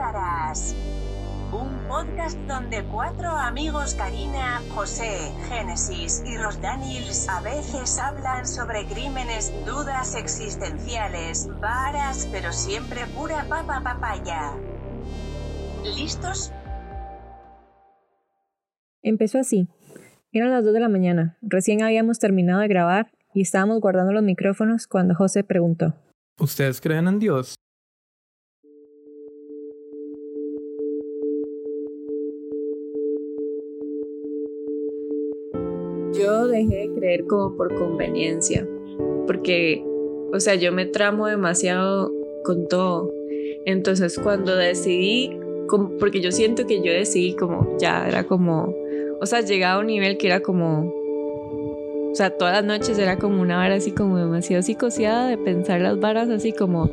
raras. Un podcast donde cuatro amigos Karina, José, Génesis y Ross Daniels a veces hablan sobre crímenes, dudas existenciales, varas, pero siempre pura papa papaya. ¿Listos? Empezó así. Eran las 2 de la mañana. Recién habíamos terminado de grabar y estábamos guardando los micrófonos cuando José preguntó. ¿Ustedes creen en Dios? Como por conveniencia, porque, o sea, yo me tramo demasiado con todo. Entonces cuando decidí, porque yo siento que yo decidí como, ya era como, o sea, llegaba a un nivel que era como, o sea, todas las noches era como una vara así como demasiado psicoseada de pensar las varas así como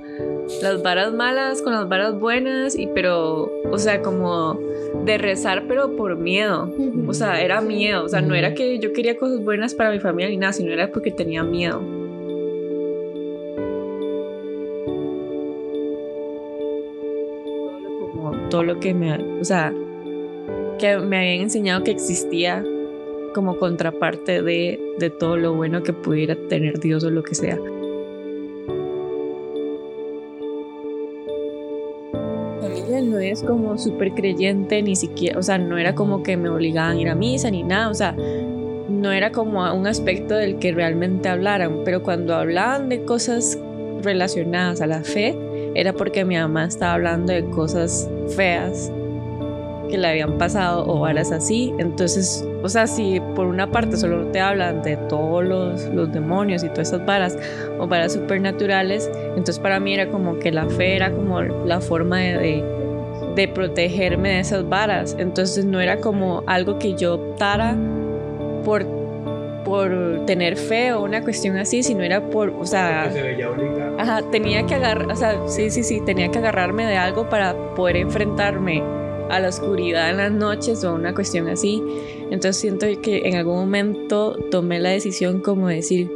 las varas malas con las varas buenas y pero, o sea, como de rezar pero por miedo. O sea, era miedo, o sea, no era que yo quería cosas buenas para mi familia ni nada, sino era porque tenía miedo. Como todo lo que me, o sea, que me habían enseñado que existía como contraparte de, de todo lo bueno que pudiera tener Dios o lo que sea. familia no es como súper creyente, ni siquiera, o sea, no era como que me obligaban a ir a misa ni nada, o sea, no era como un aspecto del que realmente hablaran, pero cuando hablaban de cosas relacionadas a la fe, era porque mi mamá estaba hablando de cosas feas que le habían pasado o varas así. Entonces, o sea, si por una parte solo te hablan de todos los, los demonios y todas esas varas o varas supernaturales, entonces para mí era como que la fe era como la forma de, de, protegerme de esas varas. Entonces no era como algo que yo optara por por tener fe o una cuestión así, sino era por, o sea, ajá, tenía que agarrar, o sea, sí, sí, sí, tenía que agarrarme de algo para poder enfrentarme a la oscuridad en las noches o una cuestión así. Entonces siento que en algún momento tomé la decisión como decir,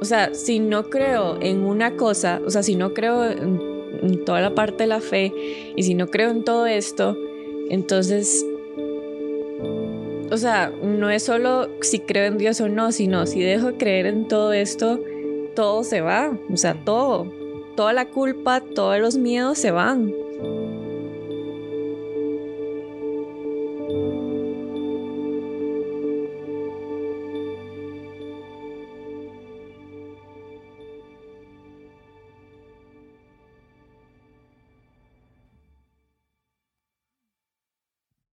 o sea, si no creo en una cosa, o sea, si no creo en, toda la parte de la fe y si no creo en todo esto, entonces, o sea, no es solo si creo en Dios o no, sino si dejo de creer en todo esto, todo se va, o sea, todo, toda la culpa, todos los miedos se van.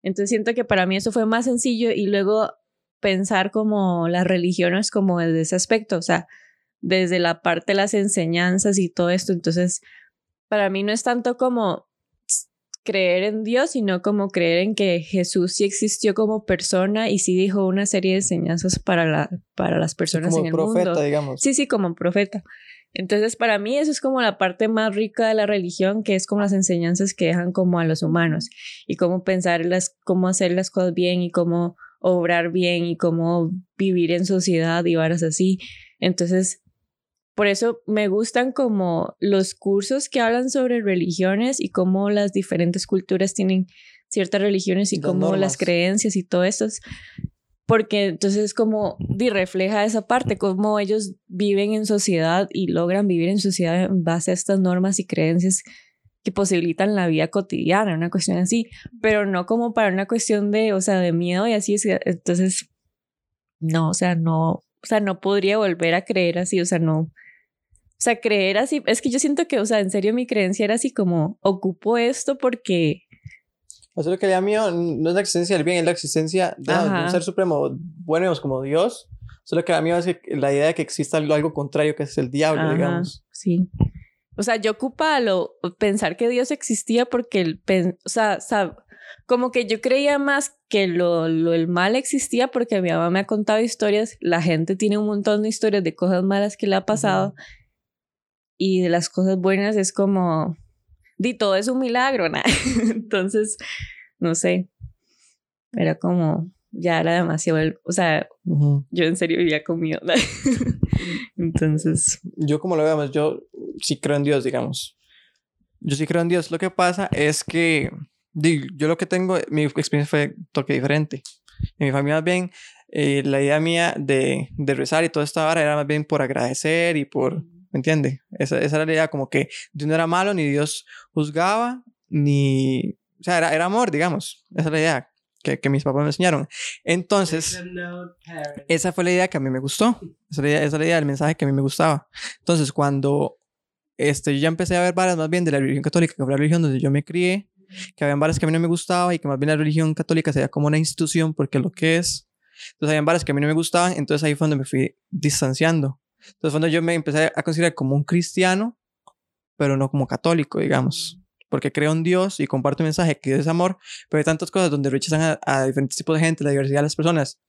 Entonces siento que para mí eso fue más sencillo y luego pensar como las religiones como desde ese aspecto, o sea, desde la parte de las enseñanzas y todo esto. Entonces, para mí no es tanto como creer en Dios, sino como creer en que Jesús sí existió como persona y sí dijo una serie de enseñanzas para, la, para las personas en el profeta, digamos. Sí, sí, como profeta. Entonces, para mí eso es como la parte más rica de la religión, que es como las enseñanzas que dejan como a los humanos y cómo pensar las, cómo hacer las cosas bien y cómo obrar bien y cómo vivir en sociedad y varas así. Entonces, por eso me gustan como los cursos que hablan sobre religiones y cómo las diferentes culturas tienen ciertas religiones y cómo las creencias y todo eso porque entonces como refleja esa parte, cómo ellos viven en sociedad y logran vivir en sociedad en base a estas normas y creencias que posibilitan la vida cotidiana, una cuestión así, pero no como para una cuestión de, o sea, de miedo y así, entonces, no, o sea, no, o sea, no podría volver a creer así, o sea, no, o sea, creer así, es que yo siento que, o sea, en serio mi creencia era así como, ocupo esto porque o sea, lo que le miedo no es la existencia del bien, es la existencia de, un ser supremo, bueno, como Dios. Solo lo que da miedo es la idea de que exista algo, contrario, que es el diablo, digamos. Sí. O sea, yo ocupa lo, pensar que Dios existía porque, el, o sea, como que yo creía más que lo, lo, el mal existía porque mi mamá me ha contado historias, la gente tiene un montón de historias de cosas malas que le ha pasado y de las cosas buenas es como, di todo es un milagro, ¿no? Entonces, no sé, era como, ya era demasiado, o sea, yo en serio vivía con miedo. Entonces. Yo como lo veo, yo sí creo en Dios, digamos. Yo sí creo en Dios. Lo que pasa es que yo lo que tengo, mi experiencia fue toque diferente. En mi familia más bien, eh, la idea mía de, de rezar y toda esta hora era más bien por agradecer y por, ¿me entiende? Esa, esa era la idea, como que Dios no era malo, ni Dios juzgaba, ni... O sea, era, era amor, digamos. Esa es la idea que, que, mis papás me enseñaron. Entonces, esa fue la idea que a mí me gustó. Esa idea, esa es la idea del mensaje que a mí me gustaba. Entonces, cuando este, yo ya empecé a ver varias más bien de la religión católica, que fue la religión donde yo me crié, que habían varias que a mí no me gustaba y que más bien la religión católica sería como una institución porque lo que es. Entonces habían varias que a mí no me gustaban, entonces ahí fue donde me fui distanciando. Entonces fue donde yo me empecé a considerar como un cristiano, pero no como católico, digamos. Porque creo en Dios y comparto un mensaje que es amor, pero hay tantas cosas donde rechazan a, diferentes tipos de gente, la diversidad de las personas,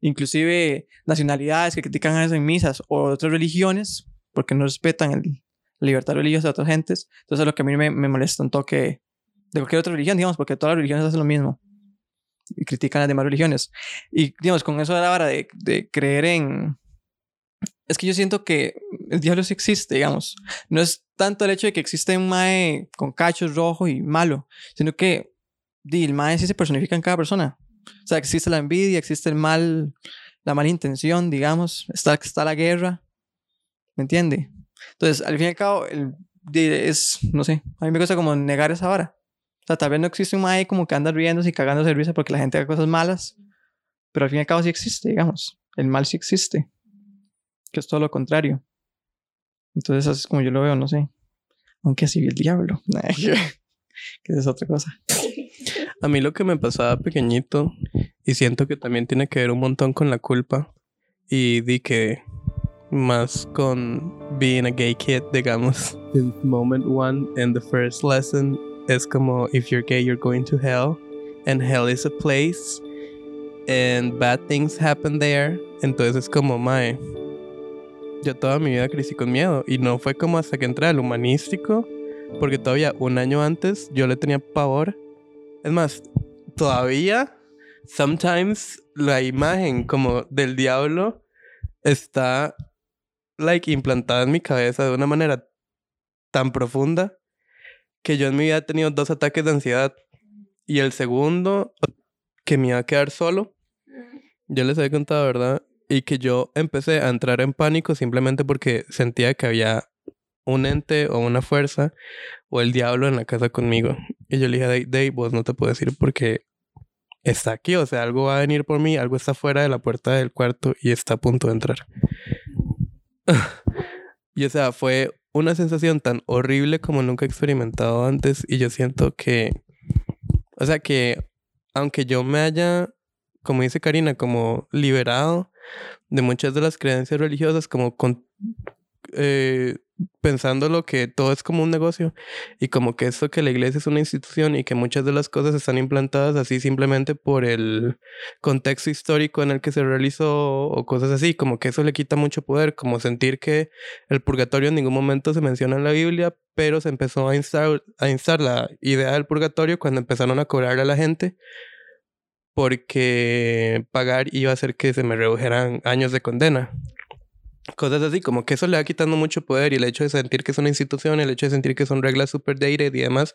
inclusive nacionalidades que critican a eso en misas o otras religiones, porque no respetan el, la libertad religiosa de otras gentes. Entonces, lo que a mí me, me molesta un toque de cualquier otra religión, digamos, porque todas las religiones hacen lo mismo y critican las demás religiones. Y, digamos, con eso de la vara de, de creer en. Es que yo siento que el diablo sí existe, digamos. No es tanto el hecho de que existe un mae con cachos rojo y malo, sino que el mae sí se personifica en cada persona. O sea, existe la envidia, existe el mal, la mala intención, digamos, está, está la guerra. ¿Me entiende? Entonces, al fin y al cabo, el, es, no sé, a mí me gusta como negar esa vara. O sea, tal vez no existe un mae como que anda riendo y cagando risa porque la gente haga cosas malas, pero al fin y al cabo sí existe, digamos. El mal sí existe, que es todo lo contrario. Entonces, así es como yo lo veo, no sé. Aunque así vi el diablo, que es otra cosa. A mí lo que me pasaba pequeñito, y siento que también tiene que ver un montón con la culpa, y di que más con being a gay kid, digamos. In moment one in the first lesson es como if you're gay you're going to hell and hell is a place and bad things happen there. Entonces es como, mae, yo toda mi vida crecí con miedo y no fue como hasta que entré al humanístico, porque todavía un año antes yo le tenía pavor. Es más, todavía, sometimes la imagen como del diablo está like implantada en mi cabeza de una manera tan profunda que yo en mi vida he tenido dos ataques de ansiedad y el segundo que me iba a quedar solo. Yo les había contado, ¿verdad? Y que yo empecé a entrar en pánico simplemente porque sentía que había un ente o una fuerza o el diablo en la casa conmigo. Y yo le dije Dave, vos no te puedo decir porque está aquí, o sea, algo va a venir por mí, algo está fuera de la puerta del cuarto y está a punto de entrar. y o sea, fue una sensación tan horrible como nunca he experimentado antes y yo siento que, o sea, que aunque yo me haya, como dice Karina, como liberado de muchas de las creencias religiosas, como con, eh, pensando lo que todo es como un negocio y como que esto que la iglesia es una institución y que muchas de las cosas están implantadas así simplemente por el contexto histórico en el que se realizó o cosas así, como que eso le quita mucho poder, como sentir que el purgatorio en ningún momento se menciona en la Biblia, pero se empezó a instar, a instar la idea del purgatorio cuando empezaron a cobrarle a la gente porque pagar iba a hacer que se me redujeran años de condena cosas así, como que eso le va quitando mucho poder y el hecho de sentir que es una institución, el hecho de sentir que son reglas super dated y demás,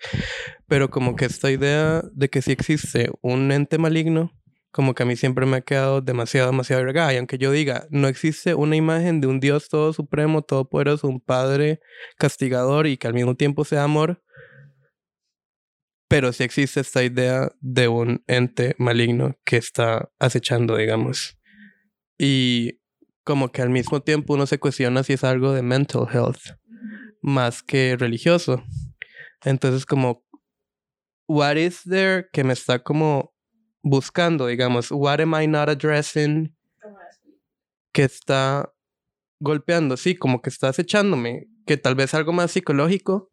pero como que esta idea de que sí existe un ente maligno, como que a mí siempre me ha quedado demasiado, demasiado regada. Y aunque yo diga, no existe una imagen de un Dios todo supremo, todopoderoso, un Padre castigador y que al mismo tiempo sea amor, pero sí existe esta idea de un ente maligno que está acechando, digamos. Y como que al mismo tiempo uno se cuestiona si es algo de mental health más que religioso. Entonces como, what is there que me está como buscando, digamos, what am I not addressing que está golpeando, sí, como que está acechándome, que tal vez algo más psicológico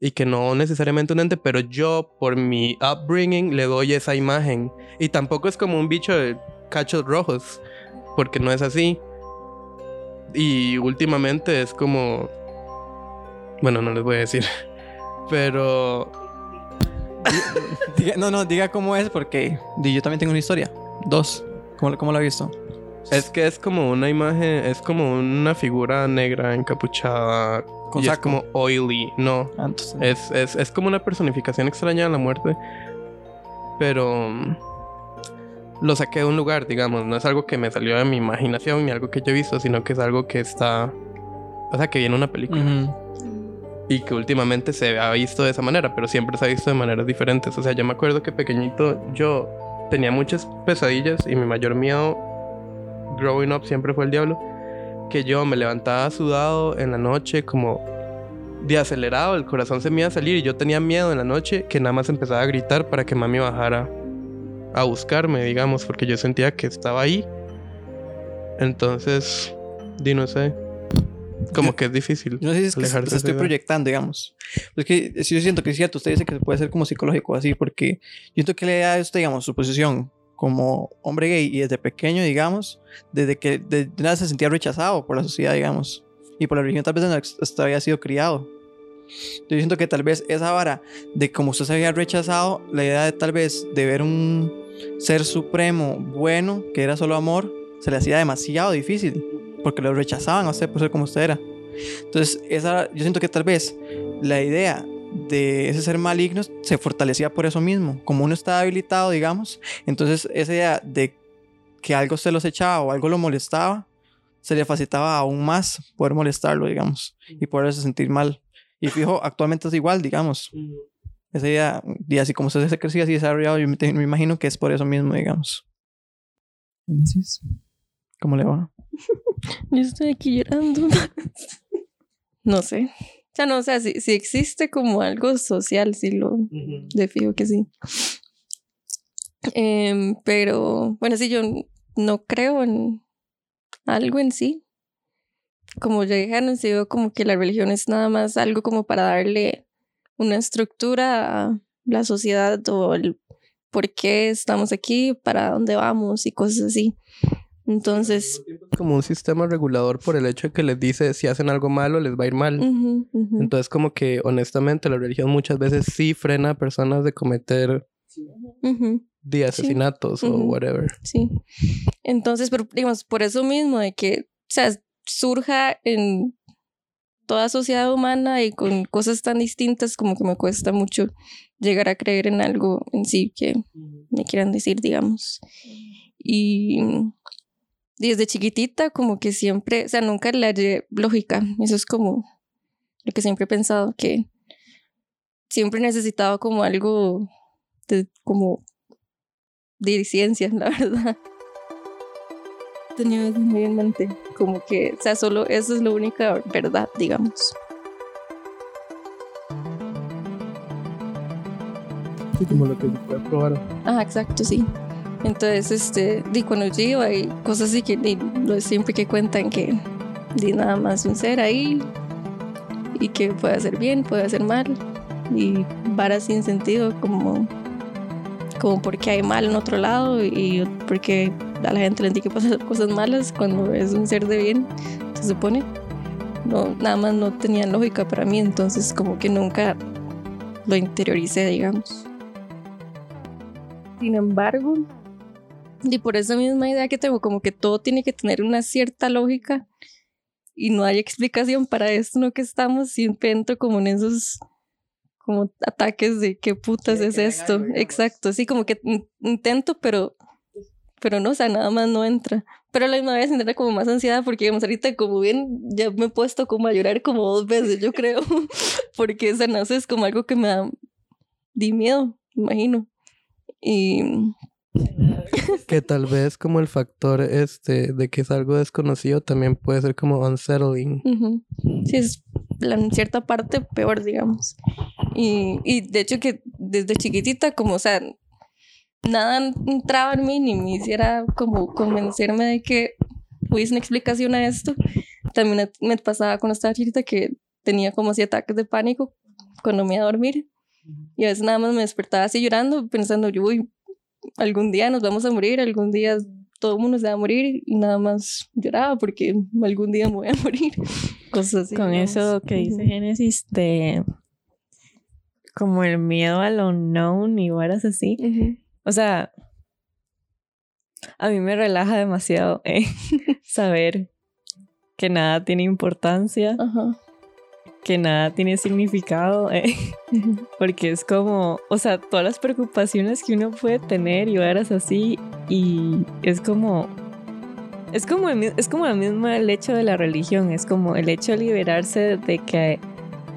y que no necesariamente un ente, pero yo por mi upbringing le doy esa imagen y tampoco es como un bicho de cachos rojos, porque no es así. Y últimamente es como. Bueno, no les voy a decir. Pero. no, no, diga cómo es porque yo también tengo una historia. Dos. ¿Cómo, cómo lo ha visto? Es que es como una imagen, es como una figura negra encapuchada Con y es como oily. No, Ah, entonces- es, es, es como una personificación extraña de la muerte. Pero mm, lo saqué de un lugar, digamos. No es algo que me salió de mi imaginación ni algo que yo he visto, sino que es algo que está. O sea, que viene en una película. Ujú. Y que últimamente se ha visto de esa manera, pero siempre se ha visto de maneras diferentes. O sea, yo me acuerdo que pequeñito yo tenía muchas pesadillas y mi mayor miedo growing up siempre fue el diablo. Que yo me levantaba sudado en la noche, como de acelerado, el corazón se me iba a salir y yo tenía miedo en la noche que nada más empezaba a gritar para que mami bajara a buscarme, digamos, porque yo sentía que estaba ahí. Entonces, di no sé. Como Yo- que es difícil. No sé si es que se, se estoy proyectando, digamos. Es que si yo siento que es cierto, usted dice que puede ser como psicológico así, porque yo siento que le da usted, digamos, su posición como hombre gay y desde pequeño, digamos, desde que de, de nada se sentía rechazado por la sociedad, digamos, y por la religión tal vez que usted había sido criado. Yo siento que tal vez esa vara de como usted se había rechazado, la idea de tal vez de ver un ser supremo bueno, que era solo amor, se le hacía demasiado difícil, porque lo rechazaban a usted por ser como usted era. Entonces, esa, yo siento que tal vez la idea de ese ser maligno se fortalecía por eso mismo. Como uno estaba habilitado, digamos, entonces esa idea de que algo se los echaba o algo lo molestaba, se le facilitaba aún más poder molestarlo, digamos, y poderse sentir mal. Y fijo, actualmente es igual, digamos. Esa idea, y así como se crecía así desarrollado, yo me, me imagino que es por eso mismo, digamos. ¿Cómo le va? Yo estoy aquí llorando. no sé. O sea, no, o sea, si, si existe como algo social, sí lo de fijo que sí. Em, pero, bueno, sí, yo no creo en algo en sí. Como ya dijeron, sí veo como que la religión es nada más algo como para darle una estructura a la sociedad o el por qué estamos aquí, para dónde vamos y cosas así. Entonces, como un sistema regulador por el hecho de que les dice si hacen algo malo les va a ir mal. Entonces como que honestamente la religión muchas veces sí frena a personas de cometer Ujú, de asesinatos o whatever. sí. Entonces, pero, digamos, por eso mismo de que, o sea, surja en toda sociedad humana y con cosas tan distintas como que me cuesta mucho llegar a creer en algo en sí que me quieran decir, digamos. Y desde chiquitita como que siempre, o sea, nunca le hallé lógica. Eso es como lo que siempre he pensado, que siempre he necesitado como algo de, como de ciencia, la verdad. Tenía muy en mente, como que, o sea, solo eso es la única verdad, digamos. Sí, como lo que se puede probar. Ah, exacto, sí. Entonces, este, di cuando yo iba cosas así que lo siempre que cuentan que di nada más un ser ahí y que puede hacer bien, puede hacer mal y varas sin sentido como como porque hay mal en otro lado y porque a la gente le pasar cosas malas cuando es un ser de bien, se supone. No, nada más no tenían lógica para mí, entonces como que nunca lo interioricé, digamos. Sin embargo, y por esa misma idea que tengo, como que todo tiene que tener una cierta lógica y no hay explicación para esto en lo que estamos, siempre entro como en esos como ataques de qué putas Sí, es que no esto. algo. Exacto, sí, como que in- intento, pero pero no, o sea, nada más no entra. Pero a la misma vez entra como más ansiedad porque, digamos, ahorita como bien, ya me he puesto como a llorar como dos veces, yo creo, porque esa no es como algo que me da di miedo, me imagino. Y Que tal vez como el factor este de que es algo desconocido también puede ser como unsettling. Ujú. Sí, es en cierta parte peor, digamos. Y, y de hecho que desde chiquitita, como, o sea, nada entraba en mí ni me hiciera como convencerme de que hubiese una explicación a esto. También me pasaba cuando estaba chiquita que tenía como así ataques de pánico cuando me iba a dormir. Y a veces nada más me despertaba así llorando, pensando, yo, uy, algún día nos vamos a morir, algún día todo el mundo se va a morir y nada más lloraba porque algún día me voy a morir. Cosas así. Con digamos. eso que dice. Génesis de como el miedo al unknown y varas así. O sea, a mí me relaja demasiado eh, saber que nada tiene importancia, Ajá. Que nada tiene significado, eh, porque es como, o sea, todas las preocupaciones que uno puede tener y varas así, y es como, es como, el es como el mismo el hecho de la religión, es como el hecho de liberarse de que,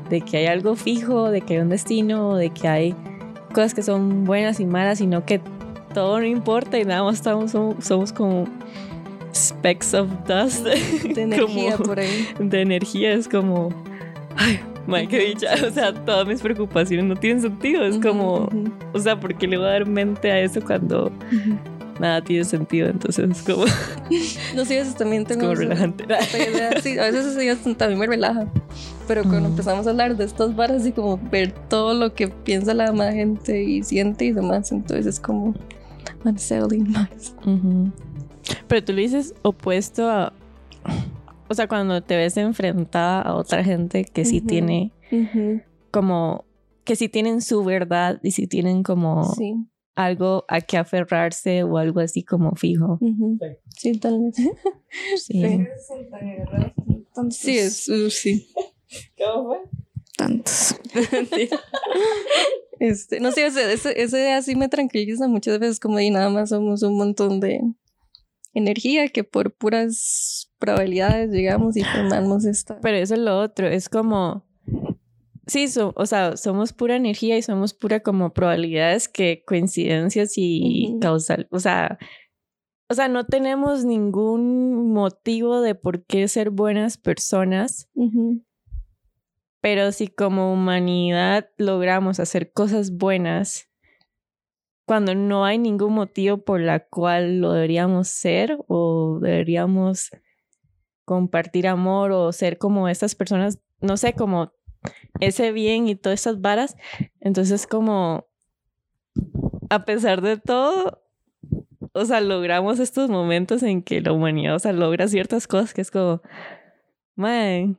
de que hay algo fijo, de que hay un destino, de que hay cosas que son buenas y malas, sino que todo no importa y nada más estamos, somos, somos como specks of dust. De energía Como- por ahí. de energía es como ay my qué dicha o sea todas mis preocupaciones no tienen sentido es como o sea ¿por qué le voy a dar mente a eso cuando nada tiene sentido entonces es como, No sé, eso también es tengo. como relajante. Sí, a veces eso también me relaja. Pero cuando empezamos a hablar de estas varas y como ver todo lo que piensa la demás gente y siente y demás, entonces es como unsettling más. Pero tú lo dices opuesto a o sea cuando te ves enfrentada a otra gente que sí tiene como que sí tienen su verdad y sí tienen como Sí. algo a que aferrarse o algo así como fijo ujú. Sí, tal vez. sí. Sí, es, uh, sí. Tantos. Sí. Este, no sé, ese, ese, ese así me tranquiliza muchas veces como y nada más somos un montón de energía que por puras probabilidades llegamos y formamos esta. Pero eso es lo otro, es como, sí, so- o sea, somos pura energía y somos pura como probabilidades que coincidencias y causal, o sea, o sea, no tenemos ningún motivo de por qué ser buenas personas, pero si como humanidad logramos hacer cosas buenas, cuando no hay ningún motivo por la cual lo deberíamos ser o deberíamos compartir amor o ser como estas personas, no sé, como ese bien y todas esas varas, entonces como a pesar de todo, o sea, logramos estos momentos en que la humanidad, o sea, logra ciertas cosas que es como, man,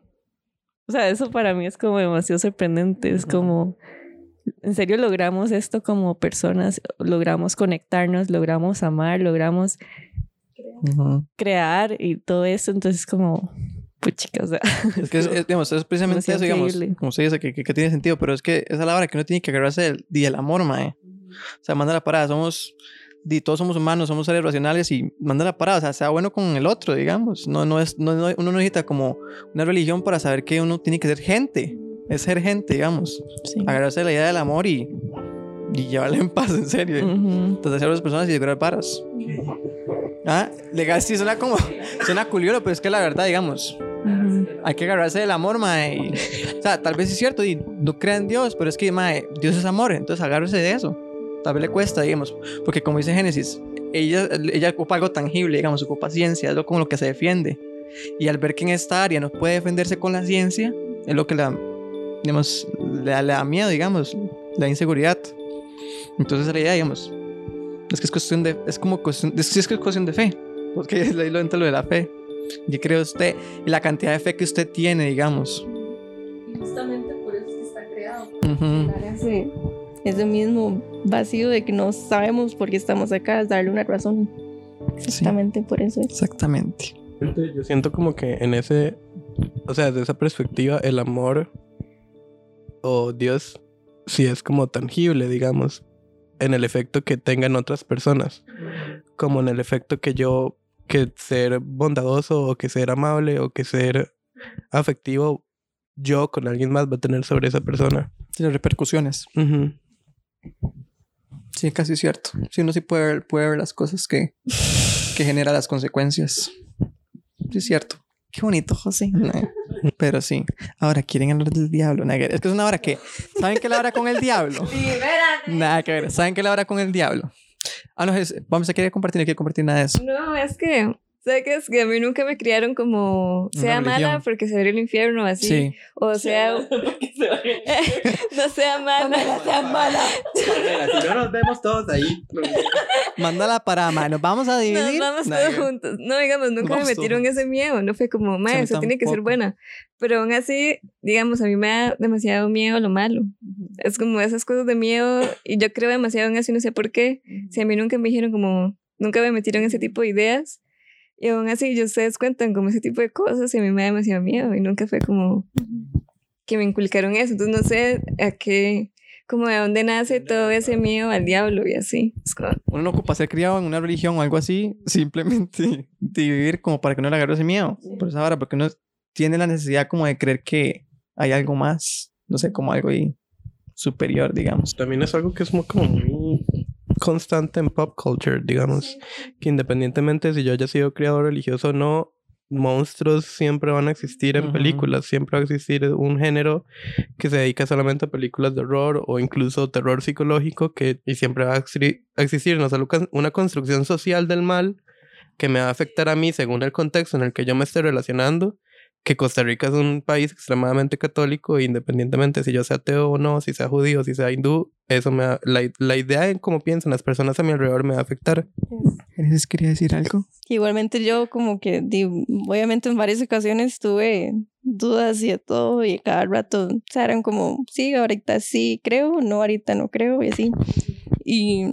o sea, eso para mí es como demasiado sorprendente, es como, en serio logramos esto como personas, logramos conectarnos, logramos amar, logramos crear y todo eso, entonces como, puchica, o sea, Es que es, es, digamos, es precisamente eso, digamos, como se dice, que, que, que tiene sentido, pero es que esa es la hora que uno tiene que agarrarse del, del amor, mae. O sea, manda la parada, somos, di, todos somos humanos, somos seres racionales y manda la parada, o sea, sea bueno con el otro, digamos. No, no es, no, no- uno no necesita como una religión para saber que uno tiene que ser gente, es ser gente, digamos. sí. Agarrarse la idea del amor y, y llevarla en paz, en serio. Ujú. Entonces, a las personas y lograr paras. Ah, legal, sí, suena como, suena culioso, pero es que la verdad, digamos, hay que agarrarse del amor, mae. y- o sea, tal vez es cierto y no crea en Dios, pero es que, mae, Dios es amor, entonces agárrese de eso. Tal vez le cuesta, digamos, porque como dice Génesis, ella, ella ocupa algo tangible, digamos, ocupa ciencia, es lo como lo que se defiende. Y al ver que en esta área no puede defenderse con la ciencia, es lo que la, digamos, le, da- le da miedo, digamos, la inseguridad. Entonces la idea, digamos, es que es cuestión de, es como cuestión, es, es que es cuestión de fe, porque es ahí lo entra lo de la fe. Yo creo usted y la cantidad de fe que usted tiene, digamos. Justamente por eso es que está creado. Ujú. Dar ese, ese mismo vacío de que no sabemos por qué estamos acá, es darle una razón. Exactamente por eso es. Exactamente. Yo siento como que en ese, o sea, desde esa perspectiva, el amor o Dios sí es como tangible, digamos, en el efecto que tengan otras personas, como en el efecto que yo, que ser bondadoso o que ser amable o que ser afectivo, yo con alguien más va a tener sobre esa persona. Las repercusiones. Sí, casi cierto. Sí, uno sí puede ver, puede ver las cosas que, que genera las consecuencias. Sí, es cierto. Qué bonito, José. Pero sí. Ahora quieren hablar del diablo. Nada que ver. Es que es una hora que. ¿Saben qué es la hora con el diablo? Nada que ver. ¿Saben qué es la hora con el diablo? Ah, no, es- vamos a querer compartir, no quiero compartir nada de eso. No, es que, sé que es que a mí nunca me criaron como Una sea mala religión. porque se ve el infierno así. Sí. O sea, no sea mala. sea mala. Si no nos vemos todos ahí. Mándala para más. Nos vamos a Nos dividir. vamos Nada todos juntos. No, digamos, nunca Vamos me metieron ese miedo. No fue como, Sí, a ma, mí eso tiene que ser buena. Pero aún así, digamos, a mí me da demasiado miedo lo malo. Es como esas cosas de miedo. Y yo creo demasiado en eso y no sé por qué. Si a mí nunca me dijeron como, nunca me metieron ese tipo de ideas. Y aún así, yo ustedes cuentan como ese tipo de cosas y a mí me da demasiado miedo. Y nunca fue como, que me inculcaron eso. Entonces no sé a qué, como de dónde nace todo ese miedo al diablo y así. Es como- Uno no ocupa ser criado en una religión o algo así, simplemente de vivir como para que no le agarre ese miedo. Por esa hora, porque uno tiene la necesidad como de creer que hay algo más, no sé, como algo ahí superior, digamos. También es algo que es muy, como muy constante en pop culture, digamos. Que independientemente si yo haya sido criado religioso o no, monstruos siempre van a existir en películas. Siempre va a existir un género que se dedica solamente a películas de horror o incluso terror psicológico que y siempre va a existir, no solo una construcción social del mal que me va a afectar a mí según el contexto en el que yo me esté relacionando, que Costa Rica es un país extremadamente católico, e independientemente si yo sea ateo o no, si sea judío, si sea hindú, eso me va- la, la idea en cómo piensan las personas a mi alrededor me va a afectar. ¿Génesis quería decir algo? Igualmente yo como que, obviamente en varias ocasiones tuve dudas y de todo y cada rato, o sea, eran como, sí, ahorita sí creo, no, ahorita no creo y así. Y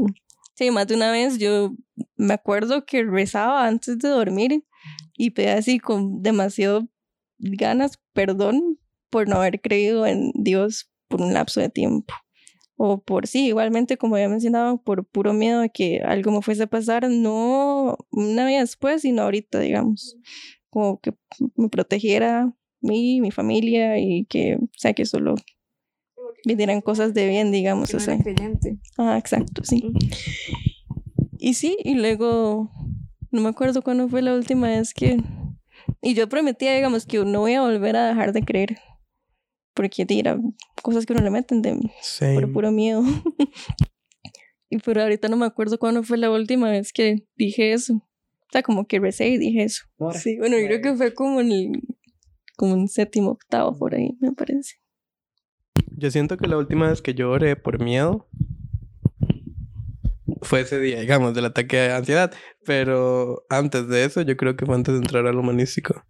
sí, más de una vez yo me acuerdo que rezaba antes de dormir y pedía así con demasiado ganas perdón por no haber creído en Dios por un lapso de tiempo. O por sí, igualmente, como había mencionado, por puro miedo de que algo me fuese a pasar, no una vida después, sino ahorita, digamos. Como que me protegiera mí, mi familia y que, o sea, que solo vinieran cosas de bien, digamos. que era creyente. Ah, exacto, sí. Y sí, y luego, no me acuerdo cuándo fue la última vez que... Y yo prometía, digamos, que no voy a volver a dejar de creer. Porque tira cosas que uno le meten de, por puro miedo. y pero ahorita no me acuerdo cuándo fue la última vez que dije eso. O sea, como que recé y dije eso. Sí, bueno, yo creo que fue como en el... Como en séptimo, octavo, por ahí, me parece. Yo siento que la última vez que yo oré por miedo fue ese día, digamos, del ataque de ansiedad. Pero antes de eso, yo creo que fue antes de entrar al humanístico.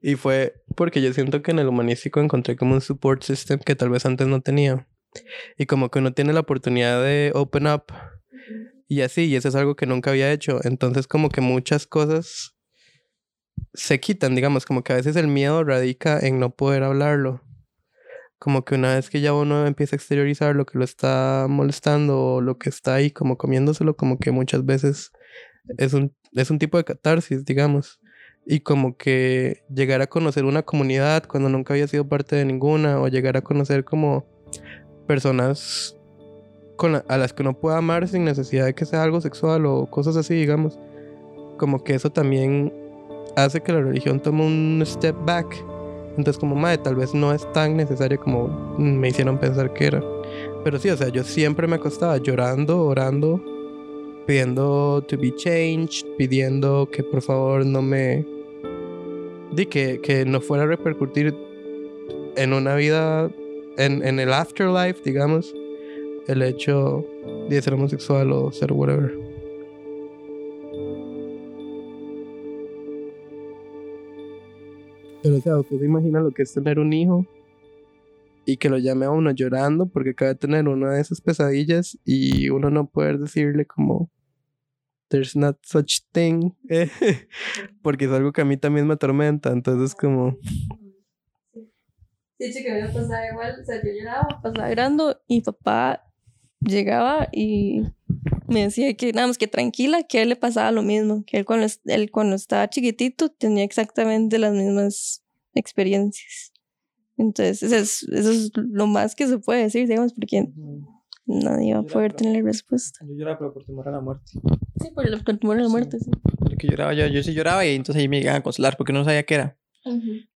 Y fue porque yo siento que en el humanístico encontré como un support system que tal vez antes no tenía. Y como que uno tiene la oportunidad de open up. Y así, y eso es algo que nunca había hecho. Entonces como que muchas cosas se quitan, digamos, como que a veces el miedo radica en no poder hablarlo como que una vez que ya uno empieza a exteriorizar lo que lo está molestando o lo que está ahí como comiéndoselo, como que muchas veces es un, es un tipo de catarsis, digamos. Y como que llegar a conocer una comunidad cuando nunca había sido parte de ninguna o llegar a conocer como personas con la- a las que uno pueda amar sin necesidad de que sea algo sexual o cosas así, digamos. Como que eso también hace que la religión tome un step back entonces, como madre, tal vez no es tan necesario como me hicieron pensar que era. Pero sí, o sea, yo siempre me acostaba llorando, orando, pidiendo to be changed, pidiendo que por favor no me. Di que, que no fuera a repercutir en una vida, en, en el afterlife, digamos, el hecho de ser homosexual o ser whatever. Pero, o sea, ¿usted se imagina lo que es tener un hijo y que lo llame a uno llorando porque acaba de tener una de esas pesadillas y uno no poder decirle como, there's not such thing, porque es algo que a mí también me atormenta, entonces como, Sí, chica, me pasaba igual, o sea, yo lloraba, pasaba llorando y papá llegaba y me decía que nada más que tranquila, que a él le pasaba lo mismo, que él cuando, él cuando estaba chiquitito tenía exactamente las mismas experiencias. Entonces, eso es, eso es lo más que se puede decir, digamos, porque nadie va a poder tener la respuesta. Yo lloraba, pero por temor a la muerte. Sí, por el por temor a la muerte, sí. Porque lloraba yo, yo sí lloraba y entonces ahí me llegaban a consolar porque no sabía qué era.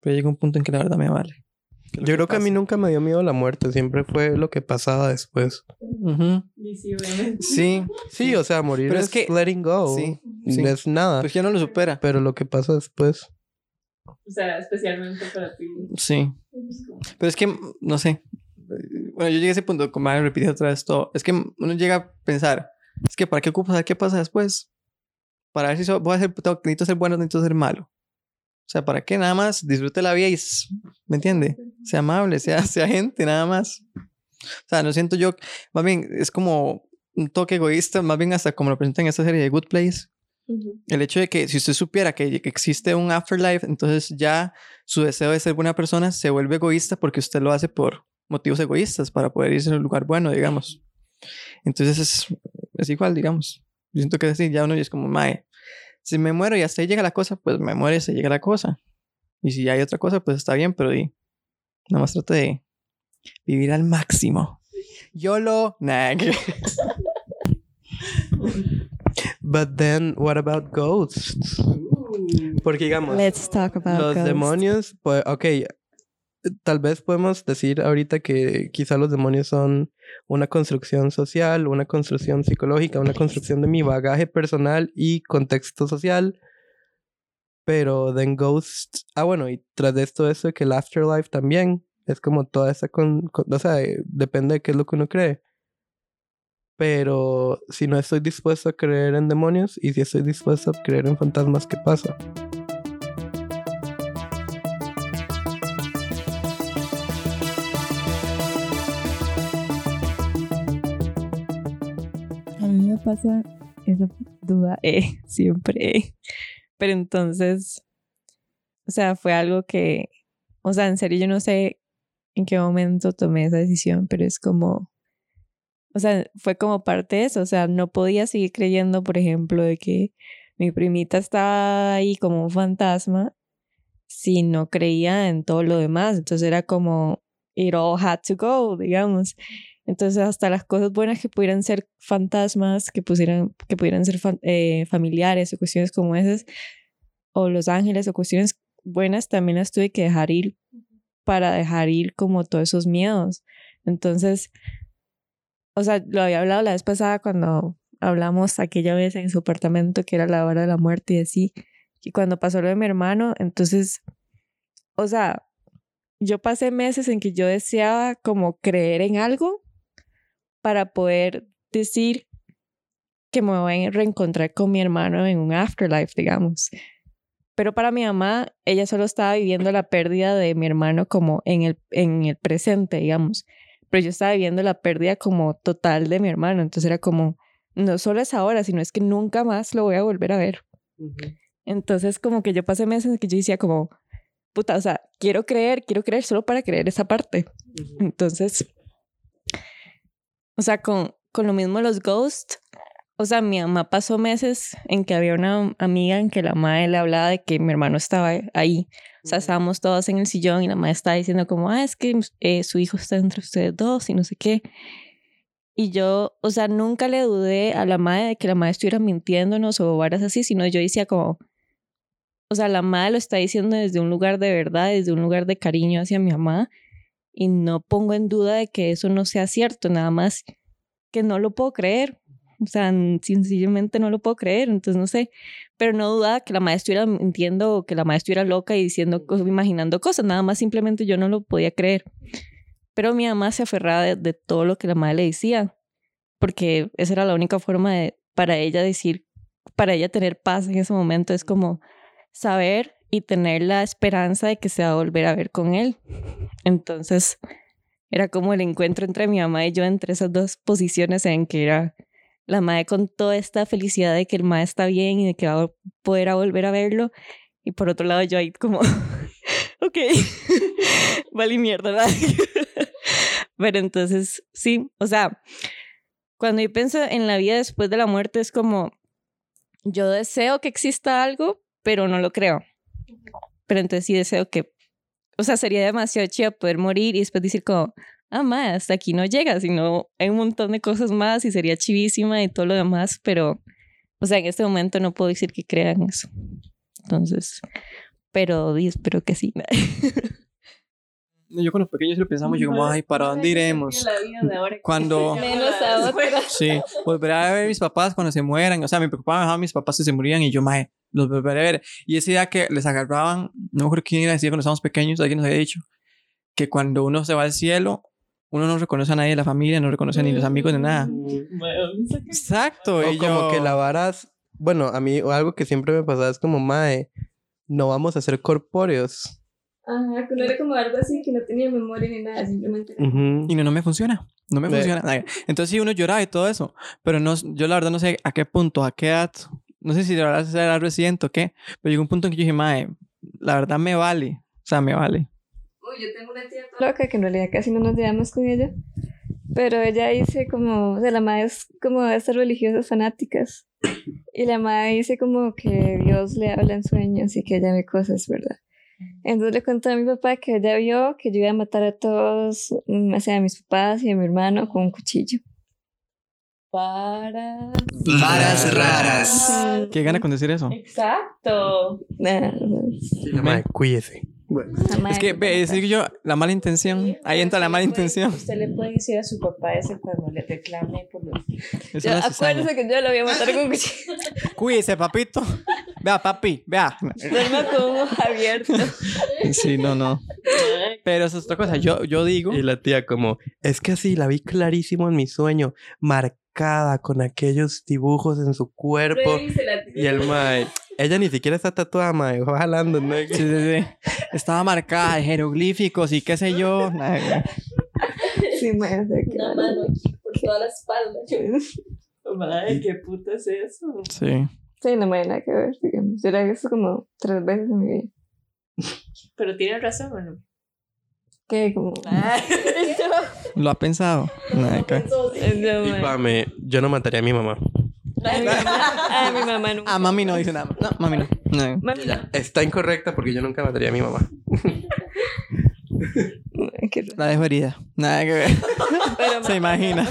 Pero llegó un punto en que la verdad me vale. ¿Qué es lo yo creo que a mí nunca me dio miedo la muerte, siempre fue lo que pasaba después. Ujú. Sí, Sí, o sea, morir Pero es, es que- letting go, sí, sí. es nada, pues ya no lo supera. pero lo que pasa después. O sea, especialmente para ti. Sí. Pero es que, no sé. Bueno, yo llegué a ese punto, como me repitido otra vez todo. Es que uno llega a pensar, es que ¿para qué ocupo saber qué pasa después? Para ver si so- voy a ser, tengo- necesito ser bueno, necesito ser malo. O sea, ¿para qué? Nada más disfrute la vida y, ¿me entiende? Sea amable, sea, sea gente, nada más. O sea, no siento yo, más bien es como un toque egoísta, más bien hasta como lo presentan en esta serie de Good Place, El hecho de que si usted supiera que, que existe un afterlife, entonces ya su deseo de ser buena persona se vuelve egoísta porque usted lo hace por motivos egoístas, para poder irse a un lugar bueno, digamos. Entonces es, es igual, digamos. Yo siento que así, ya uno es como, mae, si me muero y hasta ahí llega la cosa, pues me muere y se llega la cosa. Y si hay otra cosa, pues está bien, pero di, nada más trate de vivir al máximo. YOLO, nag. But then, what about ghosts? Porque digamos, Let's talk about los ghosts. demonios, pues, ok, tal vez podemos decir ahorita que quizá los demonios son una construcción social, una construcción psicológica, una construcción de mi bagaje personal y contexto social. Pero then ghosts, ah bueno, y tras de esto eso de que el afterlife también es como toda esa, con, con- o sea, eh, depende de qué es lo que uno cree. Pero si no estoy dispuesto a creer en demonios y si estoy dispuesto a creer en fantasmas, ¿qué pasa? Pasa esa duda, eh, siempre. Pero entonces, o sea, fue algo que, o sea, en serio yo no sé en qué momento tomé esa decisión, pero es como, o sea, fue como parte de eso, o sea, no podía seguir creyendo, por ejemplo, de que mi primita estaba ahí como un fantasma si no creía en todo lo demás. Entonces era como, it all had to go, digamos. Entonces, hasta las cosas buenas que pudieran ser fantasmas, que, pusieran, que pudieran ser eh, familiares o cuestiones como esas, o los ángeles o cuestiones buenas, también las tuve que dejar ir para dejar ir como todos esos miedos. Entonces, o sea, lo había hablado la vez pasada cuando hablamos aquella vez en su apartamento, que era la hora de la muerte y así, y cuando pasó lo de mi hermano, entonces, o sea, yo pasé meses en que yo deseaba como creer en algo para poder decir que me voy a reencontrar con mi hermano en un afterlife, digamos. Pero para mi mamá, ella solo estaba viviendo la pérdida de mi hermano como en el, en el presente, digamos. Pero yo estaba viviendo la pérdida como total de mi hermano. Entonces era como, no solo es ahora, sino es que nunca más lo voy a volver a ver. Entonces como que yo pasé meses en que yo decía como, puta, o sea, quiero creer, quiero creer solo para creer esa parte. Entonces, o sea, con, con lo mismo los ghosts, o sea, mi mamá pasó meses en que había una amiga en que la madre le hablaba de que mi hermano estaba ahí. O sea, estábamos todos en el sillón y la madre estaba diciendo como, ah, es que eh, su hijo está entre ustedes dos y no sé qué. Y yo, o sea, nunca le dudé a la madre de que la madre estuviera mintiéndonos o varas así, sino yo decía como, o sea, la madre lo está diciendo desde un lugar de verdad, desde un lugar de cariño hacia mi mamá. Y no pongo en duda de que eso no sea cierto, nada más que no lo puedo creer. O sea, sencillamente no lo puedo creer, entonces no sé. Pero no dudaba que la madre estuviera mintiendo o que la madre estuviera loca y diciendo, imaginando cosas, nada más simplemente yo no lo podía creer. Pero mi mamá se aferraba de, de todo lo que la madre le decía, porque esa era la única forma de, para ella decir, para ella tener paz en ese momento, es como saber y tener la esperanza de que se va a volver a ver con él. Entonces, era como el encuentro entre mi mamá y yo entre esas dos posiciones en que era la madre con toda esta felicidad de que el madre está bien y de que va a poder volver a verlo. Y por otro lado yo ahí como, ok, vale mierda. ¿verdad? Pero entonces, sí, o sea, cuando yo pienso en la vida después de la muerte es como, yo deseo que exista algo, pero no lo creo. Pero entonces sí deseo que, o sea, sería demasiado chido poder morir y después decir como, ah, ma, hasta aquí no llega, sino hay un montón de cosas más y sería chivísima y todo lo demás, pero, o sea, en este momento no puedo decir que crean eso. Entonces, pero espero que sí. Yo con los pequeños lo pensamos, yo como, ay, ¿para dónde iremos? Cuando... Menos a otra. Sí, volveré a ver a mis papás cuando se mueran. O sea, me preocupaba dejar a mis papás que se morían y yo, mae, los volveré a ver. Y esa idea que les agarraban, no me acuerdo quién era decía cuando estábamos pequeños, alguien nos había dicho, que cuando uno se va al cielo, uno no reconoce a nadie de la familia, no reconoce ni los amigos ni nada. Exacto. O y como yo- que la varas, bueno, a mí o algo que siempre me pasaba es como, mae, no vamos a ser corpóreos. Ajá, que no era como algo así que no tenía memoria ni nada, simplemente. Ujú. Y no, no me funciona. No me Ve. funciona. Entonces sí, uno lloraba y todo eso. Pero no, yo la verdad no sé a qué punto, a qué edad no sé si de verdad será reciente o qué, pero llegó un punto en que yo dije, mae, la verdad me vale. O sea, me vale. Uy, yo tengo una tía loca que en realidad casi no nos llevamos con ella. Pero ella dice como, o sea, la madre es como de esas religiosas fanáticas. Y la madre dice como que Dios le habla en sueños y que ella ve cosas, ¿verdad? Entonces le contó a mi papá que ella vio que yo iba a matar a todos, mm, o sea, a mis papás y a mi hermano con un cuchillo. Para. Varas raras. ¿Qué gana con decir eso? Exacto. Nah, cuídese. Bueno, la madre Es que, ve, es decir, yo, la mala intención, ahí entra la mala intención. Usted le puede decir a su papá ese cuando le reclame por los. Eso Yo, no acuérdese que yo lo voy a matar con cuchillo. Cuídese, papito. Vea, papi, vea. Duerma con un ojo abierto. Sí, no, no. Pero eso es otra cosa. Yo, yo digo. Y la tía como, es que así, la vi clarísimo en mi sueño, marcada con aquellos dibujos en su cuerpo. Y el mae, ella ni siquiera está tatuada, mae, va jalando, ¿no? Sí, sí, sí. Estaba marcada de jeroglíficos y qué sé yo. Sí, que. Una mano aquí por toda la espalda. Madre, ¿qué puta es eso? Sí. Sí, no me hay nada que ver, digamos. Yo la he visto como tres veces en mi vida. Pero tiene razón, ¿o no? Que como. ¿Lo ha pensado? Nada, que- No, Y mae. mame, yo no mataría a mi mamá. A mi mamá, a mi mamá nunca. Ah, mami no dice nada. No, mami no. No. Mami, no. Está incorrecta porque yo nunca mataría a mi mamá. La dejo herida. Nada que ver. Pero, Se imagina.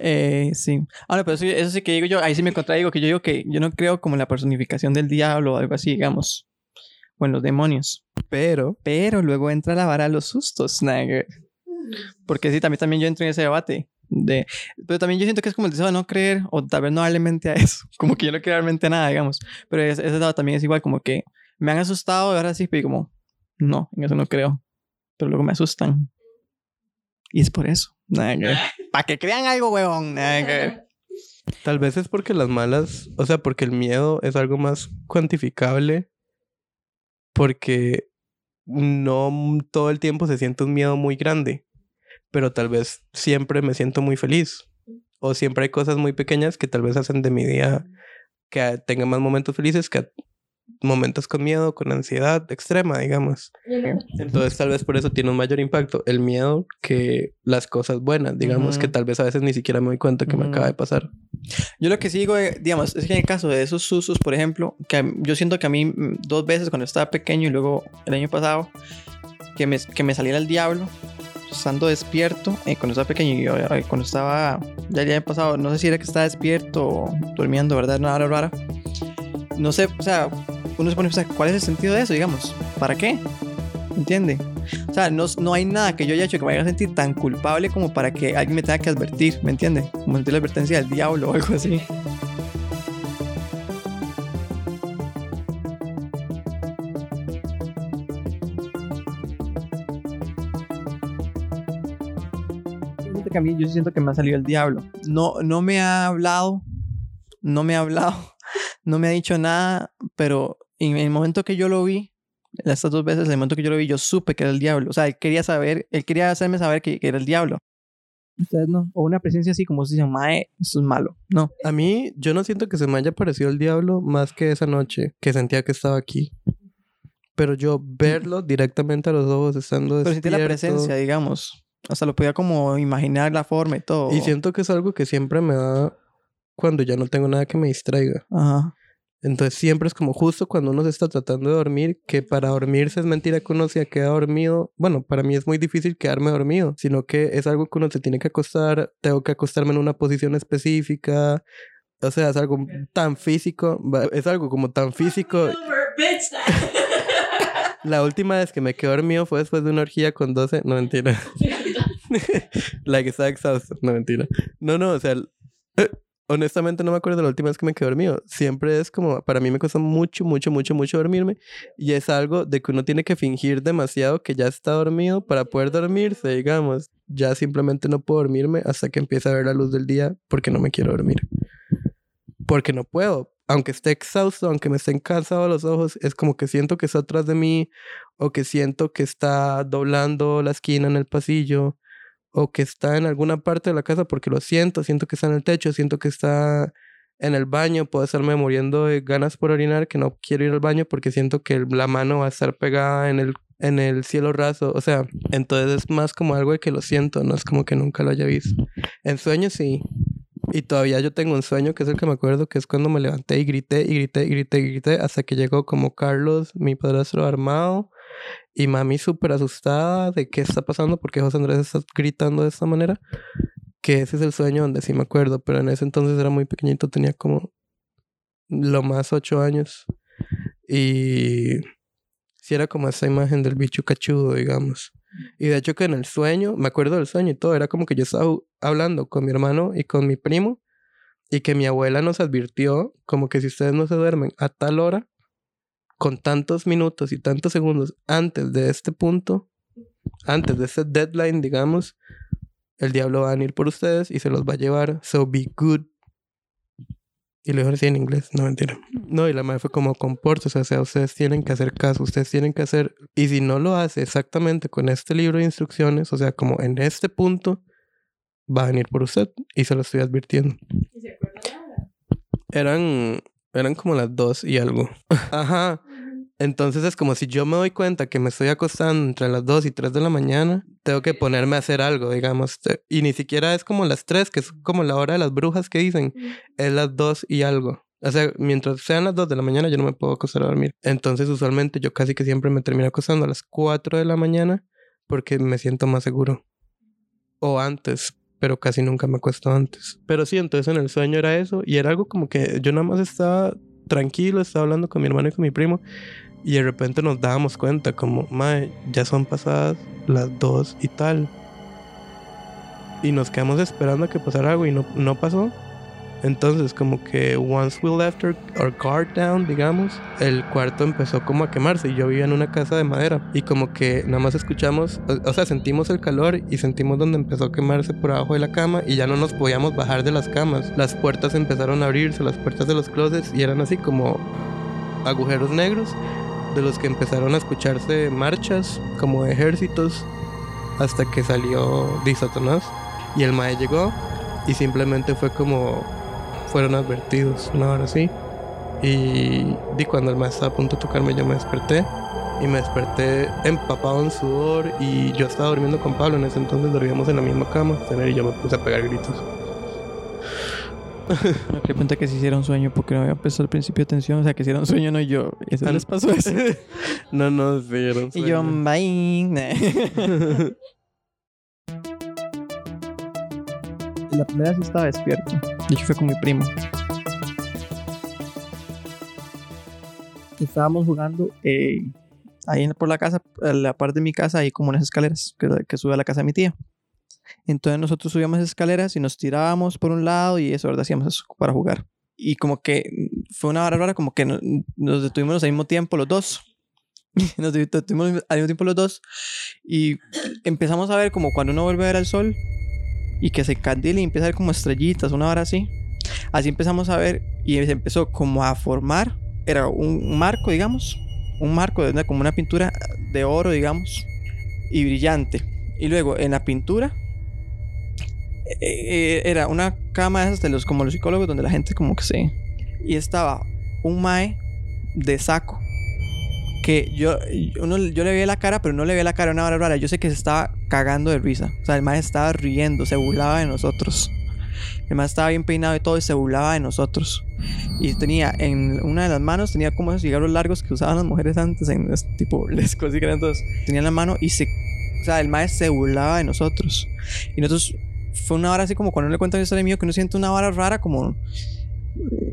Eh, sí. Ahora, pero eso, eso sí que digo yo, ahí sí me contradigo, que yo digo que yo no creo como en la personificación del diablo o algo así, digamos. O en los demonios. Pero, Pero luego entra la vara de los sustos. ver. Porque sí, también, también yo entro en ese debate. De, pero también yo siento que es como el deseo de no creer o tal vez no darle mente a eso. Como que yo no quiero dar mente a nada, digamos. Pero ese, ese lado también es igual, como que me han asustado y ahora sí, pero como, no, en eso no creo. Pero luego me asustan. Y es por eso. Para que crean algo, huevón. Tal vez es porque las malas, o sea, porque el miedo es algo más cuantificable. Porque no todo el tiempo se siente un miedo muy grande. Pero tal vez siempre me siento muy feliz. O siempre hay cosas muy pequeñas que tal vez hacen de mi día que tenga más momentos felices que momentos con miedo, con ansiedad extrema, digamos. Entonces tal vez por eso tiene un mayor impacto el miedo que las cosas buenas, digamos Ujú. que tal vez a veces ni siquiera me doy cuenta que me Ujú. acaba de pasar. Yo lo que sí digo, eh, digamos, es que en el caso de esos susos, por ejemplo, que yo siento que a mí mm, dos veces cuando estaba pequeño y luego el año pasado, que me, que me saliera el diablo, estando despierto, eh, cuando estaba pequeño y eh, cuando estaba, ya el año pasado, no sé si era que estaba despierto o durmiendo, ¿verdad? Una hora rara. No sé, o sea, uno se pone a pensar, ¿cuál es el sentido de eso, digamos? ¿Para qué? ¿Entiende? O sea, no, no hay nada que yo haya hecho que me haga sentir tan culpable como para que alguien me tenga que advertir, ¿me entiende? Como sentir la advertencia del diablo o algo así. Que a mí- yo siento que me ha salido el diablo. No, no me ha hablado, no me ha hablado, no me ha dicho nada, pero en el momento que yo lo vi, estas dos veces, en el momento que yo lo vi, yo supe que era el diablo. O sea, él quería saber, él quería hacerme saber que, que era el diablo. Ustedes no. O una presencia así como dicen, mae, esto es malo. No. A mí, yo no siento que se me haya parecido el diablo más que esa noche que sentía que estaba aquí. Pero yo verlo directamente a los ojos estando Pero sentí la presencia, digamos. Hasta lo podía como imaginar la forma y todo. Y siento que es algo que siempre me da cuando ya no tengo nada que me distraiga. Ajá. Entonces siempre es como justo cuando uno se está tratando de dormir, que para dormirse es mentira que uno se queda dormido. Bueno, para mí es muy difícil quedarme dormido, sino que es algo que uno se tiene que acostar, tengo que acostarme en una posición específica. O sea, es algo tan físico, es algo como tan físico. La última vez que me quedé dormido fue después de una orgía con 12, no mentira. la que estaba exhausto, no mentira. No, no, o sea, honestamente no me acuerdo de la última vez que me quedé dormido. Siempre es como, para mí me cuesta mucho, mucho, mucho, mucho dormirme. Y es algo de que uno tiene que fingir demasiado que ya está dormido para poder dormirse, digamos. Ya simplemente no puedo dormirme hasta que empiece a ver la luz del día porque no me quiero dormir. Porque no puedo. Aunque esté exhausto, aunque me estén cansados los ojos, es como que siento que está atrás de mí o que siento que está doblando la esquina en el pasillo o que está en alguna parte de la casa porque lo siento, siento que está en el techo, siento que está en el baño, puedo estarme muriendo de ganas por orinar, que no quiero ir al baño porque siento que la mano va a estar pegada en el, en el cielo raso, o sea, entonces es más como algo de que lo siento, no es como que nunca lo haya visto. En sueños sí, y todavía yo tengo un sueño que es el que me acuerdo, que es cuando me levanté y grité y grité y grité y grité hasta que llegó como Carlos, mi padrastro armado, y mami súper asustada de qué está pasando, porque José Andrés está gritando de esta manera. Que ese es el sueño donde sí me acuerdo, pero en ese entonces era muy pequeñito, tenía como lo más ocho años. Y sí era como esa imagen del bicho cachudo, digamos. Y de hecho que en el sueño, me acuerdo del sueño y todo, era como que yo estaba hablando con mi hermano y con mi primo y que mi abuela nos advirtió como que si ustedes no se duermen a tal hora, con tantos minutos y tantos segundos antes de este punto, antes de este deadline, digamos, el diablo va a venir por ustedes y se los va a llevar. So be good. Y lo dijo en inglés, no mentira. No, y la madre fue como compórtese, o sea, ustedes tienen que hacer caso, ustedes tienen que hacer. Y si no lo hace exactamente con este libro de instrucciones, o sea, como en este punto, va a venir por usted. Y se lo estoy advirtiendo. Eran, eran como las dos y algo. Ajá. Entonces es como si yo me doy cuenta que me estoy acostando entre las 2 y 3 de la mañana, tengo que ponerme a hacer algo, digamos. Y ni siquiera es como las 3, que es como la hora de las brujas que dicen, es las 2 y algo. O sea, mientras sean las 2 de la mañana yo no me puedo acostar a dormir. Entonces usualmente yo casi que siempre me termino acostando a las 4 de la mañana porque me siento más seguro. O antes, pero casi nunca me acuesto antes. Pero sí, entonces en el sueño era eso y era algo como que yo nada más estaba tranquilo, estaba hablando con mi hermano y con mi primo y de repente nos dábamos cuenta como, mae, ya son pasadas las dos y tal. Y nos quedamos esperando a que pasara algo y no, no pasó. Entonces, como que once we left our, our, guard down, digamos, el cuarto empezó como a quemarse. Y yo vivía en una casa de madera. Y como que nada más escuchamos, o, o, sea, sentimos el calor y sentimos donde empezó a quemarse por abajo de la cama. Y ya no nos podíamos bajar de las camas. Las puertas empezaron a abrirse, las puertas de los closets. Y eran así como agujeros negros de los que empezaron a escucharse marchas como ejércitos hasta que salió Di Satanás y el Mae llegó y simplemente fue como fueron advertidos una hora así y di cuando el Mae estaba a punto de tocarme yo me desperté y me desperté empapado en sudor y yo estaba durmiendo con Pablo. En ese entonces dormíamos en la misma cama y yo me puse a pegar gritos me di cuenta que si hiciera un sueño porque no había puesto al principio atención. O sea, que si era un sueño, no yo. ¿Y eso les pasó eso? no, no, sí, era un sueño. Y yo, bye. La primera sí estaba despierto. De hecho, fue con mi primo. Estábamos jugando eh, ahí por la casa, la parte de mi casa, hay como unas escaleras que, que sube a la casa de mi tía. Entonces nosotros subíamos escaleras y nos tirábamos por un lado y eso, ¿verdad? Hacíamos eso para jugar. Y como que fue una hora rara, como que nos detuvimos al mismo tiempo los dos. nos detuvimos al mismo tiempo los dos y empezamos a ver como cuando uno vuelve a ver el sol y que se candila y empieza a ver como estrellitas, una hora así. Así empezamos a ver y se empezó como a formar, era un marco, digamos, un marco, como una pintura de oro, digamos, y brillante. Y luego en la pintura eh, era una cama de esas de los como los psicólogos donde la gente como que se y estaba un mae de saco que yo uno, yo le veía la cara pero no le veía la cara una hora rara. Yo sé que se estaba cagando de risa. O sea el mae estaba riendo se burlaba de nosotros. El mae estaba bien peinado y todo y se burlaba de nosotros. Y tenía en una de las manos tenía como esos cigarros largos que usaban las mujeres antes en este tipo les consiguen entonces tenía en la mano y se o sea el mae se burlaba de nosotros. Y nosotros fue una hora así como cuando le cuento la historia mío que uno siente una hora rara como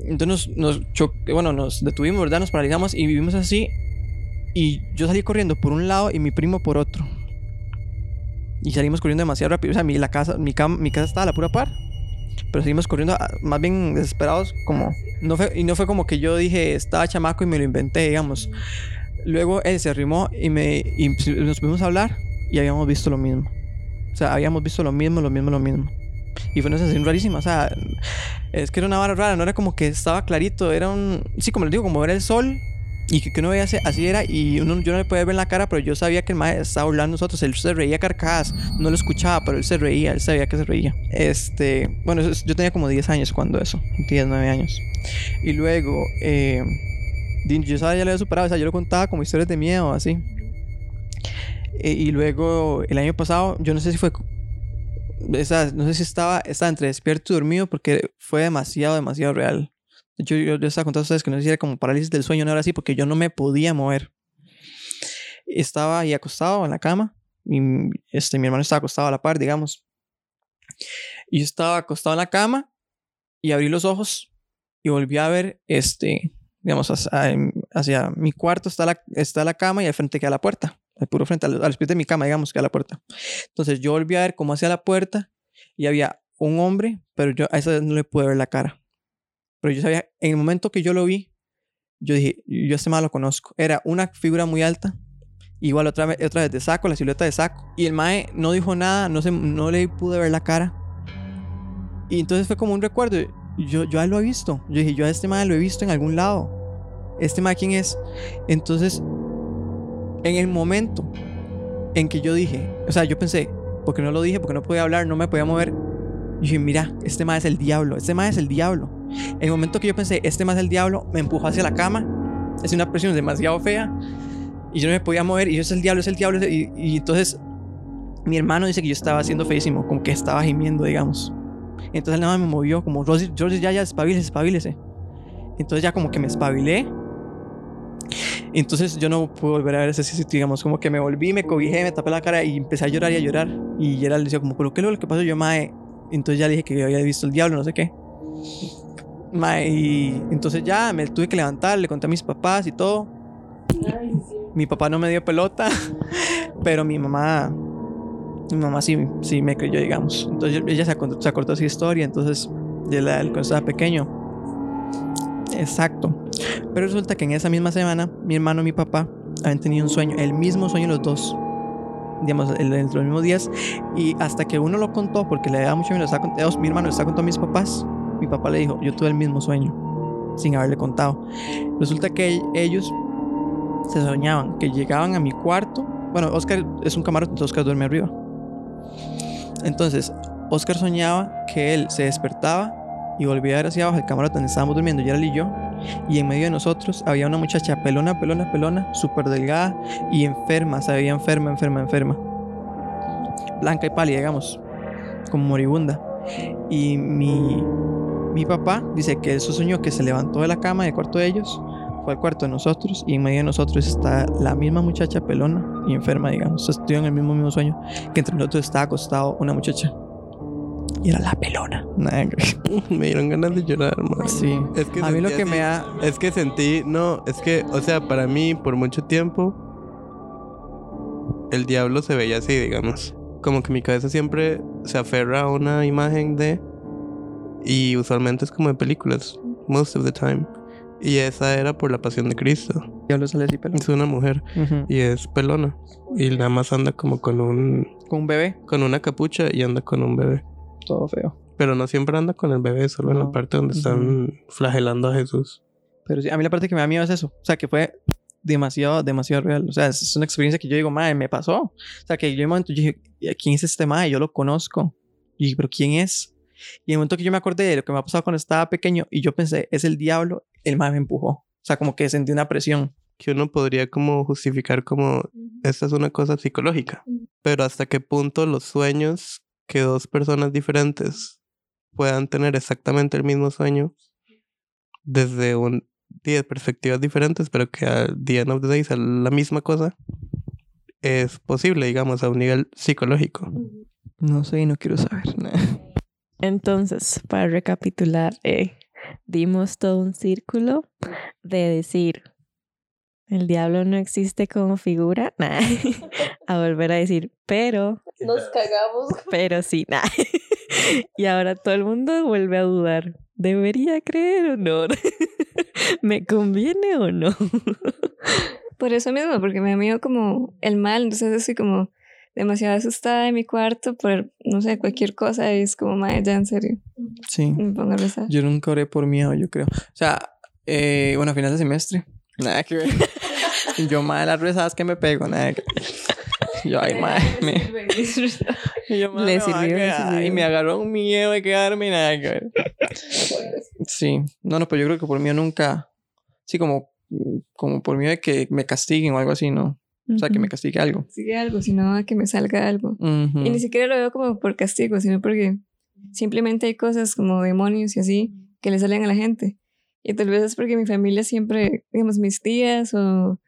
entonces nos, nos bueno nos detuvimos verdad nos paralizamos y vivimos así y yo salí corriendo por un lado y mi primo por otro. Y salimos corriendo demasiado rápido o sea mi casa mi, mi casa estaba a la pura par pero seguimos corriendo ah, más bien desesperados como no fue y no fue como que yo dije estaba chamaco y me lo inventé digamos. Luego él se arrimó y me nos pudimos a hablar y habíamos visto lo mismo o sea, habíamos visto lo mismo, lo mismo, lo mismo. Y fue una sensación rarísima. O sea, es que era una vara rara. No era como que estaba clarito. Era un. Sí, como les digo, como era el sol. Y que, que uno veía así, era y uno, yo no le podía ver en la cara, pero yo sabía que el mae estaba burlando de nosotros. Él se reía carcajadas. No lo escuchaba, pero él se reía, él sabía que se reía. Este, bueno, yo tenía como 10 años cuando eso, 10, 9 años. Y luego, eh, yo ya lo había superado, o sea, yo lo contaba como historias de miedo, así. Eh, y luego, el año pasado, yo no sé si fue esa, no sé si estaba, estaba entre despierto y dormido porque fue demasiado, demasiado real. Yo, yo, yo estaba contando a ustedes que no sé si era como parálisis del sueño, no era así, porque yo no me podía mover. Estaba ahí acostado en la cama y este, mi hermano estaba acostado a la par, digamos. Y yo estaba acostado en la cama y abrí los ojos y volví a ver, este, digamos, hacia, hacia mi cuarto está la, está la cama y al frente queda la puerta. Al puro frente, al, al pie de mi cama, digamos, queda la puerta. Entonces yo volví a ver cómo hacia la puerta y había un hombre, pero yo a esa vez no le pude ver la cara. Pero yo sabía, en el momento que yo lo vi, yo dije, yo este mal lo conozco. Era una figura muy alta, igual otra vez, otra vez de saco, la silueta de saco. Y el mae no dijo nada, no, se, no le pude ver la cara. Y entonces fue como un recuerdo. Yo, yo a él lo he visto. Yo dije, yo a este mae lo he visto en algún lado. ¿Este mae quién es? Entonces, en el momento en que yo dije, o sea, yo pensé, porque no lo dije, porque no podía hablar, no me podía mover. Yo dije, mira, este mae es el diablo, este mae es el diablo. En el momento que yo pensé, este mae es el diablo, me empujó hacia la cama. Es una presión demasiado fea. Y yo no me podía mover. Y yo es el diablo, es el diablo. Y, y entonces mi hermano dice que yo estaba haciendo feísimo, como que estaba gimiendo, digamos. Entonces nada me movió, como Rosy, Rosy, ya, ya, espabilese, espabilese. Entonces ya como que me espabilé. Entonces yo no pude volver a ver ese sitio, digamos, como que me volví, me cobijé, me tapé la cara y empecé a llorar y a llorar. Y Gerald decía como, pero ¿qué es lo que pasó? Yo, mae, entonces ya le dije que yo había visto el diablo, no sé qué. Mae, y entonces ya me tuve que levantar, le conté a mis papás y todo. Mi papá no me dio pelota, pero mi mamá, mi mamá sí, sí me creyó, digamos. Entonces ella se acordó, se acordó esa historia, entonces de la, cuando estaba pequeño. Exacto. Pero resulta que en esa misma semana, mi hermano y mi papá habían tenido un sueño, el mismo sueño los dos. Digamos, dentro de los mismos días. Y hasta que uno lo contó, porque le daba mucho miedo, lo estaba cont- eh, mi hermano estaba contando a mis papás. Mi papá le dijo, yo tuve el mismo sueño, sin haberle contado. Resulta que ellos se soñaban que llegaban a mi cuarto. Bueno, Oscar es un camarote, entonces Oscar duerme arriba. Entonces, Oscar soñaba que él se despertaba y volvía a ver hacia abajo el camarote donde estábamos durmiendo, Gerald y yo. Y en medio de nosotros había una muchacha pelona, pelona, pelona, súper delgada y enferma, se veía enferma, enferma, enferma. Blanca y pálida, digamos, como moribunda. Y mi, mi papá dice que él soñó que se levantó de la cama del cuarto de ellos, fue al cuarto de nosotros y en medio de nosotros está la misma muchacha pelona y enferma, digamos. Estuvieron en el mismo, mismo sueño que entre nosotros estaba acostado una muchacha. Y era la pelona. Me dieron ganas de llorar, man. Sí. Es que A mí lo que me da... Es que sentí, no, es que, o sea, para mí, por mucho tiempo, el diablo se veía así, digamos. Como que mi cabeza siempre se aferra a una imagen de. Y usualmente es como de películas, most of the time. Y esa era por la pasión de Cristo. Diablo sale así pelona. Es una mujer y es pelona. Y nada más anda como con un. Con un bebé, con una capucha y anda con un bebé. Todo feo. Pero no siempre anda con el bebé, solo en la No. parte donde están flagelando a Jesús. Pero sí, a mí la parte que me da miedo es eso. O sea, que fue demasiado, demasiado real. O sea, es, una experiencia que yo digo, madre, me pasó. O sea, que yo en un momento yo dije, ¿quién es este madre? Yo lo conozco. Y dije, ¿pero quién es? Y en el momento que yo me acordé de lo que me ha pasado cuando estaba pequeño y yo pensé, es el diablo, el madre me empujó. O sea, como que sentí una presión. que uno podría como justificar como esta es una cosa psicológica. Pero hasta qué punto los sueños que dos personas diferentes puedan tener exactamente el mismo sueño desde un día de perspectivas diferentes, pero que al the end of the day sea la misma cosa, es posible, digamos, a un nivel psicológico. No sé y no quiero saber. Entonces, para recapitular, eh, dimos todo un círculo de decir, el diablo no existe como figura, nah, a volver a decir, pero, Nos cagamos. pero sí, nah. y ahora todo el mundo vuelve a dudar, ¿debería creer o no? ¿Me conviene o no? Por eso mismo, porque me da miedo como el mal, entonces estoy como demasiado asustada en mi cuarto por, no sé, cualquier cosa y es como, madre, ya en serio, Sí. me pongo a rezar. Yo nunca oré por miedo, yo creo. O sea, eh, bueno, a final de semestre, Nada que ver. Yo, madre, las rezadas que me pego, nada que Yo, ay, madre, me... Y yo, madre, Le sirvió. Y me agarró un miedo de quedarme, nada que ver. Sí. No, no, pero yo creo que por mí nunca... Sí, como, como por miedo de que me castiguen o algo así, ¿no? O sea, que me castigue algo. Sigue algo, sino que me salga algo. Y ni siquiera lo veo como por castigo, sino porque simplemente hay cosas como demonios y así que le salen a la gente. Y tal vez es porque mi familia siempre, digamos, mis tías o,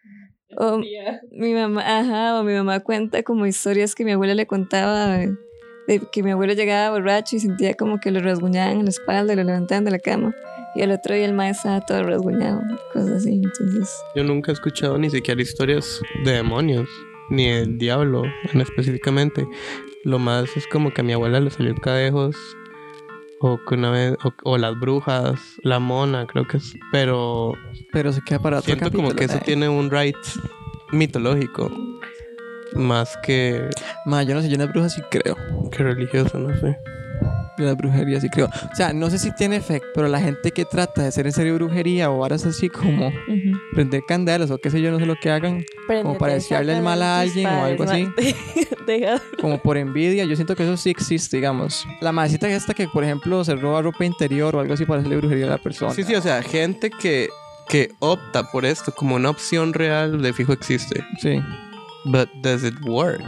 o mi mamá, ajá, o mi mamá cuenta como historias que mi abuela le contaba de, de que mi abuelo llegaba borracho y sentía como que lo rasguñaban en la espalda y lo levantaban de la cama. Y al otro día el maestro estaba todo rasguñado, cosas así. Entonces, Yo nunca he escuchado ni siquiera historias de demonios, ni del diablo en específicamente. Lo más es como que a mi abuela le salió cadejos, o que una vez, o, o las brujas, la mona, creo que es. Pero Pero se queda para otro siento como que eso tiene un right mitológico, más que, Ma, yo no sé, yo en las brujas sí creo. que religioso, no sé. Yo en las brujerías sí creo. O sea, no sé si tiene efecto, pero la gente que trata de hacer en serio brujería o varas así como prender candelas o qué sé yo, no sé lo que hagan, como para desearle el mal a alguien o algo así. Como por envidia, yo siento que eso sí existe, digamos. La madrecita esta que, por ejemplo, se roba ropa interior o algo así para hacerle brujería a la persona. Sí, sí, o sea, gente que, que opta por esto como una opción real de fijo existe. Sí. But does it work?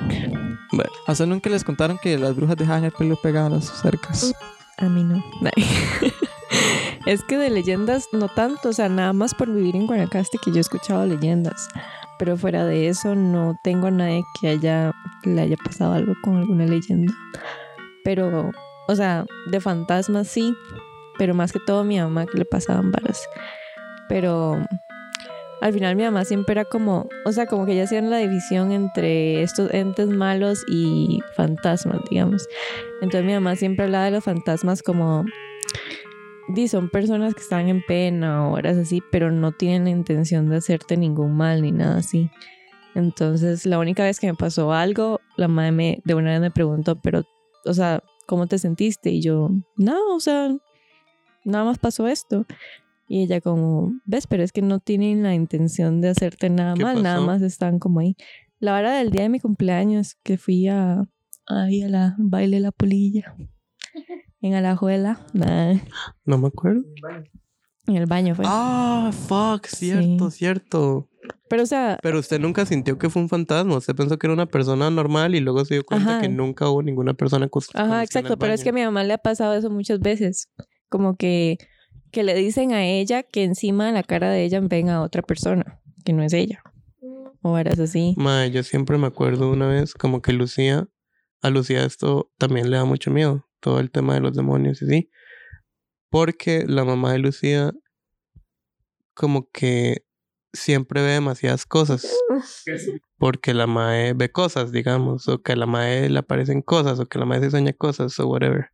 But Hasta nunca les contaron que las brujas dejaban el pelo pegado a las cercas. A mí no. es que de leyendas no tanto, o sea, nada más por vivir en Guanacaste que yo he escuchado leyendas. Pero fuera de eso no tengo a nadie que haya le haya pasado algo con alguna leyenda. Pero, o sea, de fantasmas sí, pero más que todo a mi mamá que le pasaban varas. Pero al final mi mamá siempre era como, o sea, como que ya hacían la división entre estos entes malos y fantasmas, digamos. Entonces mi mamá siempre hablaba de los fantasmas como, di, son personas que están en pena o horas así, pero no tienen la intención de hacerte ningún mal ni nada así. Entonces la única vez que me pasó algo, la madre me, de una vez me preguntó, pero, o sea, ¿cómo te sentiste? Y yo, no, o sea, nada más pasó esto. Y ella como, ves, pero es que no tienen la intención de hacerte nada ¿Qué mal, nada más están como ahí. La hora del día de mi cumpleaños, que fui a, ahí a la baile de la polilla, en Alajuela, nah, no me acuerdo. en el baño fue. Ah, fuck, cierto, Sí. cierto. Pero o sea, Pero usted nunca sintió que fue un fantasma. Usted pensó que era una persona normal y luego se dio cuenta Ajá. que nunca hubo ninguna persona cos- con Ajá, usted en el exacto, pero es que a mi mamá le ha pasado eso muchas veces. Como que, que le dicen a ella que encima de la cara de ella ven a otra persona, que no es ella. O eras así. Mae, yo siempre me acuerdo una vez como que Lucía, a Lucía esto también le da mucho miedo, todo el tema de los demonios y así. Porque la mamá de Lucía como que siempre ve demasiadas cosas. Porque la mae ve cosas, digamos, o que a la mae le aparecen cosas, o que la mae se sueña cosas, o whatever.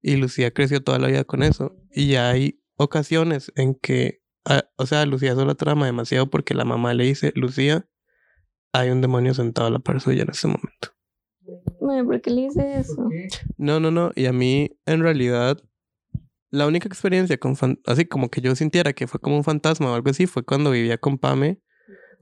Y Lucía creció toda la vida con eso. Y ya hay ocasiones en que, ah, o sea, Lucía solo trama demasiado porque la mamá le dice, Lucía, hay un demonio sentado a la par suya en este momento. ¿por qué le hice eso? No, no, no. Y a mí, en realidad, la única experiencia con fan- así como que yo sintiera que fue como un fantasma o algo así fue cuando vivía con Pame,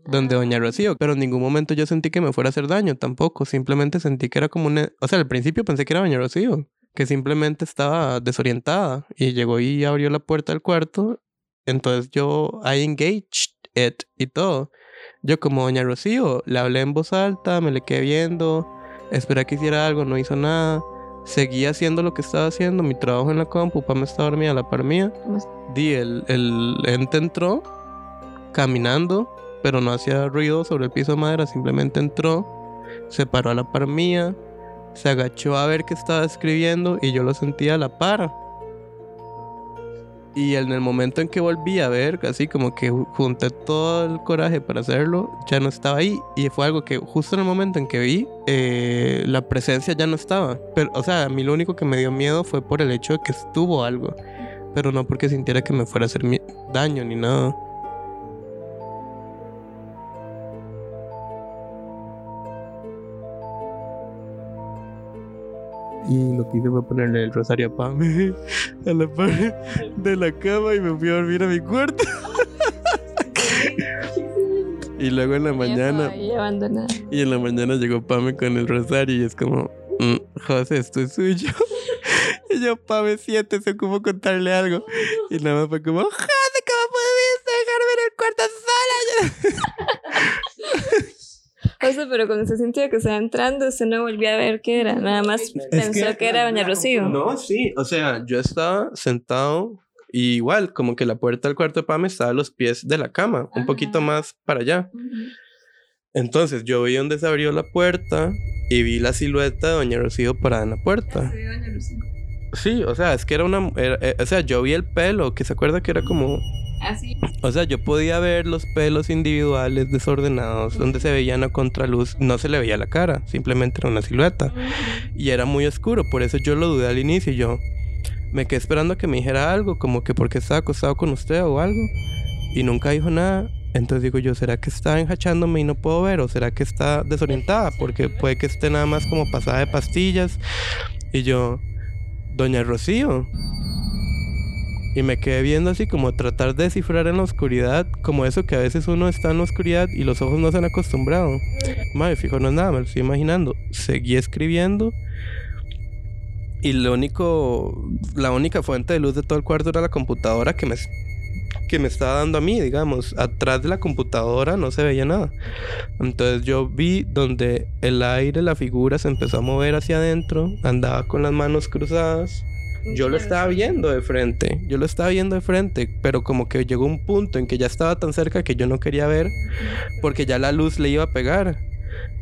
donde Doña Rocío. Pero en ningún momento yo sentí que me fuera a hacer daño tampoco. Simplemente sentí que era como una. O sea, al principio pensé que era Doña Rocío, que simplemente estaba desorientada y llegó y abrió la puerta del cuarto. Entonces yo, I engaged it y todo. Yo, como Doña Rocío, le hablé en voz alta, me le quedé viendo, esperé que hiciera algo, no hizo nada seguía haciendo lo que estaba haciendo, mi trabajo en la compu, me estaba dormida a la par mía. Di, el, el ente entró caminando, pero no hacía ruido sobre el piso de madera, simplemente entró, se paró a la par mía, se agachó a ver qué estaba escribiendo y yo lo sentía a la par. Y en el momento en que volví a ver, así como que ju- junté todo el coraje para hacerlo, ya no estaba ahí. Y fue algo que justo en el momento en que vi, eh, la presencia ya no estaba. Pero, o sea, a mí lo único que me dio miedo fue por el hecho de que estuvo algo. Pero no porque sintiera que me fuera a hacer daño ni nada. Y lo que hice fue ponerle el rosario a Pame a la pared de la cama y me fui a dormir a mi cuarto. Y luego en la mañana, y en la mañana llegó Pame con el rosario y es como, "Mm, José, esto es suyo. y yo, Pame, siéntese, como contarle algo. Y nada más fue como, José, ¿cómo pudiste dejarme en el cuarto sola? O sea, pero cuando se sintió que estaba entrando, usted no volvía a ver qué era. Nada más pensó que, era Doña Rocío. No, sí, o sea, yo estaba sentado y igual, como que la puerta del cuarto de Pame estaba a los pies de la cama, un poquito más para allá. Entonces yo vi donde se abrió la puerta y vi la silueta de Doña Rocío parada en la puerta. Sí, o sea, es que era una... era- eh, o sea, yo vi el pelo, que se acuerda que era como... Así. O sea, yo podía ver los pelos individuales desordenados, donde se veían a contraluz, no se le veía la cara, simplemente era una silueta. Y era muy oscuro, por eso yo lo dudé al inicio. y Yo me quedé esperando a que me dijera algo, como que porque estaba acostado con usted o algo. Y nunca dijo nada. Entonces digo yo, ¿será que está enjachándome y no puedo ver? ¿O será que está desorientada? Porque puede que esté nada más como pasada de pastillas. Y yo, Doña Rocío. Y me quedé viendo así como tratar de descifrar en la oscuridad, como eso que a veces uno está en la oscuridad y los ojos no se han acostumbrado. Madre, fijo, no es nada, me lo estoy imaginando. Seguí escribiendo. Y lo único, la única fuente de luz de todo el cuarto era la computadora que me, que me estaba dando a mí, digamos. Atrás de la computadora no se veía nada. Entonces yo vi donde el aire, la figura se empezó a mover hacia adentro, andaba con las manos cruzadas. Yo lo estaba viendo de frente, yo lo estaba viendo de frente, pero como que llegó un punto en que ya estaba tan cerca que yo no quería ver porque ya la luz le iba a pegar.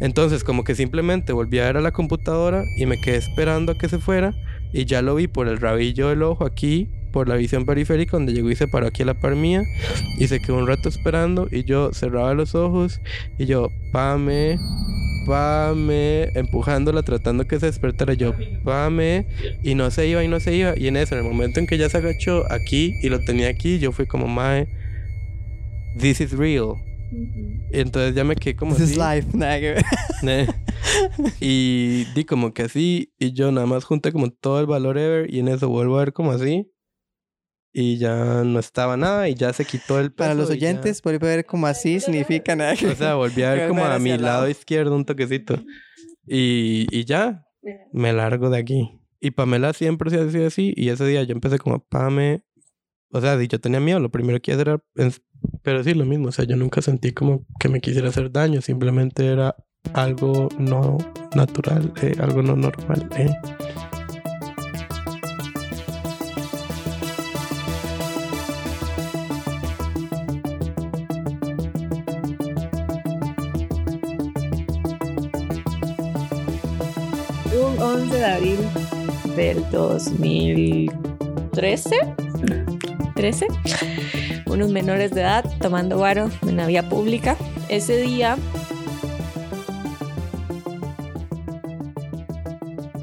Entonces como que simplemente volví a ver a la computadora y me quedé esperando a que se fuera y ya lo vi por el rabillo del ojo aquí, por la visión periférica donde llegó y se paró aquí a la par mía y se quedó un rato esperando y yo cerraba los ojos y yo, pame, pame, empujándola, tratando que se despertara yo, pame, y no se iba y no se iba. Y en eso, en el momento en que ya se agachó aquí y lo tenía aquí, yo fui como, mae, this is real. Y entonces ya me quedé como This is así. life. Que ver. Ne. y di como que así, y yo nada más junté como todo el valor ever, y en eso vuelvo a ver como así. Y ya no estaba nada, y ya se quitó el peso. Para los y ya- oyentes, por ver como así significa nada o sea, volví a ver como a mi lado lado. izquierdo un toquecito. Y, y ya, me largo de aquí. Y Pamela siempre se hacía así. Y ese día yo empecé como, Pame. O sea, si yo tenía miedo, lo primero que hice era. Pero sí, lo mismo. O sea, yo nunca sentí como que me quisiera hacer daño. Simplemente era algo no natural, eh, algo no normal. eh. De abril del 2013. 13. Unos menores de edad tomando guaro en la vía pública. Ese día